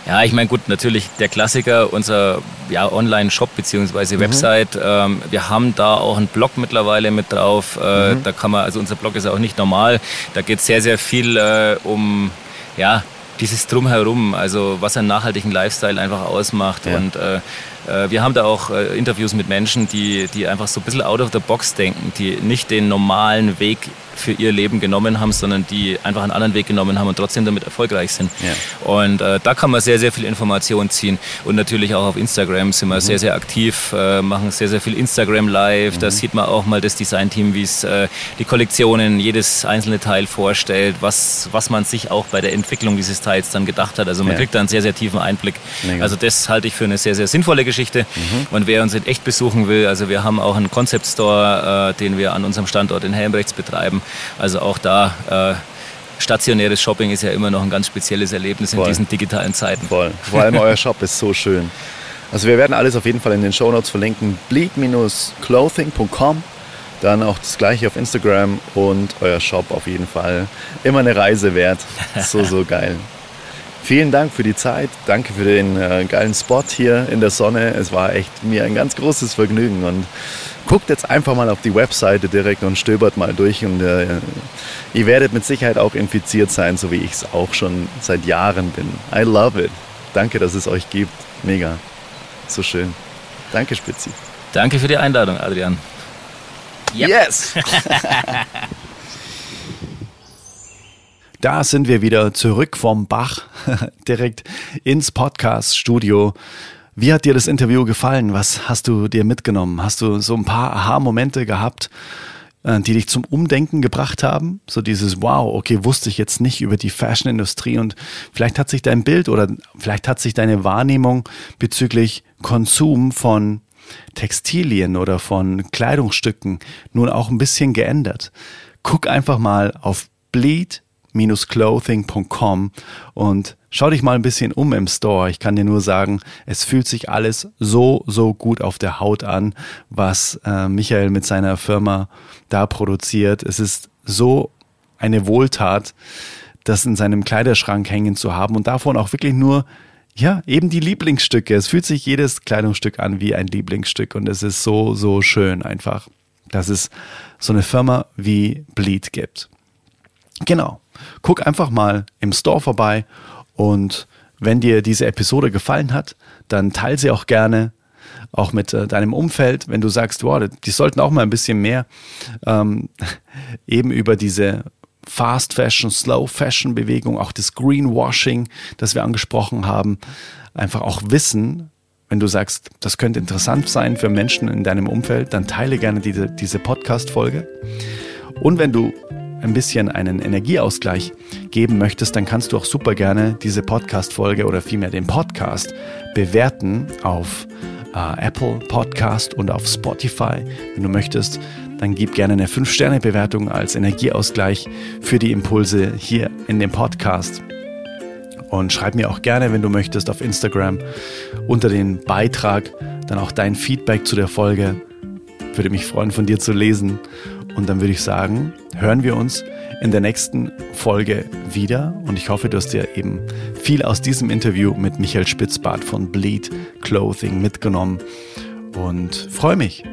Ja, ich meine, gut, natürlich der Klassiker, unser ja, Online-Shop bzw. Mhm. Website. Ähm, wir haben da auch einen Blog mittlerweile mit drauf. Äh, mhm. Da kann man, also unser Blog ist auch nicht normal. Da geht es sehr, sehr viel äh, um ja, dieses Drumherum, also was einen nachhaltigen Lifestyle einfach ausmacht. Ja. Und äh wir haben da auch äh, Interviews mit Menschen, die, die einfach so ein bisschen out of the box denken, die nicht den normalen Weg für ihr Leben genommen haben, sondern die einfach einen anderen Weg genommen haben und trotzdem damit erfolgreich sind. Ja. Und äh, da kann man sehr, sehr viel Information ziehen. Und natürlich auch auf Instagram sind wir mhm. sehr, sehr aktiv, äh, machen sehr, sehr viel Instagram live. Mhm. Da sieht man auch mal das Designteam, wie es äh, die Kollektionen, jedes einzelne Teil vorstellt, was, was man sich auch bei der Entwicklung dieses Teils dann gedacht hat. Also man ja. kriegt da einen sehr, sehr tiefen Einblick. Mega. Also das halte ich für eine sehr, sehr sinnvolle Geschichte. Mhm. Und wer uns in echt besuchen will, also wir haben auch einen Concept Store, äh, den wir an unserem Standort in Helmbrechts betreiben. Also auch da äh, stationäres Shopping ist ja immer noch ein ganz spezielles Erlebnis Voll. in diesen digitalen Zeiten. Voll. Vor allem euer Shop ist so schön. Also wir werden alles auf jeden Fall in den Show Notes verlinken. bleed-clothing.com dann auch das gleiche auf Instagram und euer Shop auf jeden Fall. Immer eine Reise wert. So, so geil. Vielen Dank für die Zeit. Danke für den äh, geilen Spot hier in der Sonne. Es war echt mir ein ganz großes Vergnügen. Und guckt jetzt einfach mal auf die Webseite direkt und stöbert mal durch. Und äh, ihr werdet mit Sicherheit auch infiziert sein, so wie ich es auch schon seit Jahren bin. I love it. Danke, dass es euch gibt. Mega. So schön. Danke, Spitzi. Danke für die Einladung, Adrian. Yep. Yes! da sind wir wieder zurück vom Bach, direkt ins Podcast-Studio. Wie hat dir das Interview gefallen? Was hast du dir mitgenommen? Hast du so ein paar Aha-Momente gehabt, äh, die dich zum Umdenken gebracht haben? So dieses Wow, okay, wusste ich jetzt nicht über die Fashion-Industrie und vielleicht hat sich dein Bild oder vielleicht hat sich deine Wahrnehmung bezüglich Konsum von Textilien oder von Kleidungsstücken nun auch ein bisschen geändert. Guck einfach mal auf bleed-clothing.com und schau dich mal ein bisschen um im Store. Ich kann dir nur sagen, es fühlt sich alles so, so gut auf der Haut an, was äh, Michael mit seiner Firma da produziert. Es ist so eine Wohltat, das in seinem Kleiderschrank hängen zu haben und davon auch wirklich nur ja, eben die Lieblingsstücke. Es fühlt sich jedes Kleidungsstück an wie ein Lieblingsstück und es ist so, so schön einfach, dass es so eine Firma wie Bleed gibt. Genau. Guck einfach mal im Store vorbei und wenn dir diese Episode gefallen hat, dann teile sie auch gerne, auch mit äh, deinem Umfeld, wenn du sagst, wow, die sollten auch mal ein bisschen mehr ähm, eben über diese Fast Fashion, Slow Fashion Bewegung, auch das Greenwashing, das wir angesprochen haben, einfach auch wissen, wenn du sagst, das könnte interessant sein für Menschen in deinem Umfeld, dann teile gerne diese, diese Podcast-Folge. Und wenn du ein bisschen einen Energieausgleich geben möchtest, dann kannst du auch super gerne diese Podcast-Folge oder vielmehr den Podcast bewerten auf äh, Apple Podcast und auf Spotify, wenn du möchtest dann gib gerne eine 5-Sterne-Bewertung als Energieausgleich für die Impulse hier in dem Podcast. Und schreib mir auch gerne, wenn du möchtest, auf Instagram unter den Beitrag dann auch dein Feedback zu der Folge. Würde mich freuen, von dir zu lesen. Und dann würde ich sagen, hören wir uns in der nächsten Folge wieder. Und ich hoffe, du hast dir eben viel aus diesem Interview mit Michael Spitzbart von Bleed Clothing mitgenommen. Und freue mich,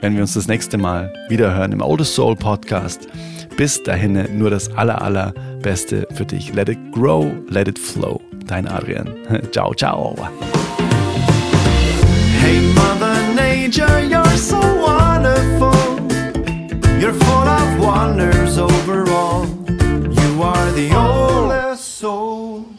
wenn wir uns das nächste Mal wieder hören im Oldest Soul Podcast. Bis dahin nur das aller, allerbeste für dich. Let it grow, let it flow. Dein Adrian. ciao, ciao. Hey Mother Nature. You're full of wonders overall. You are the oldest soul.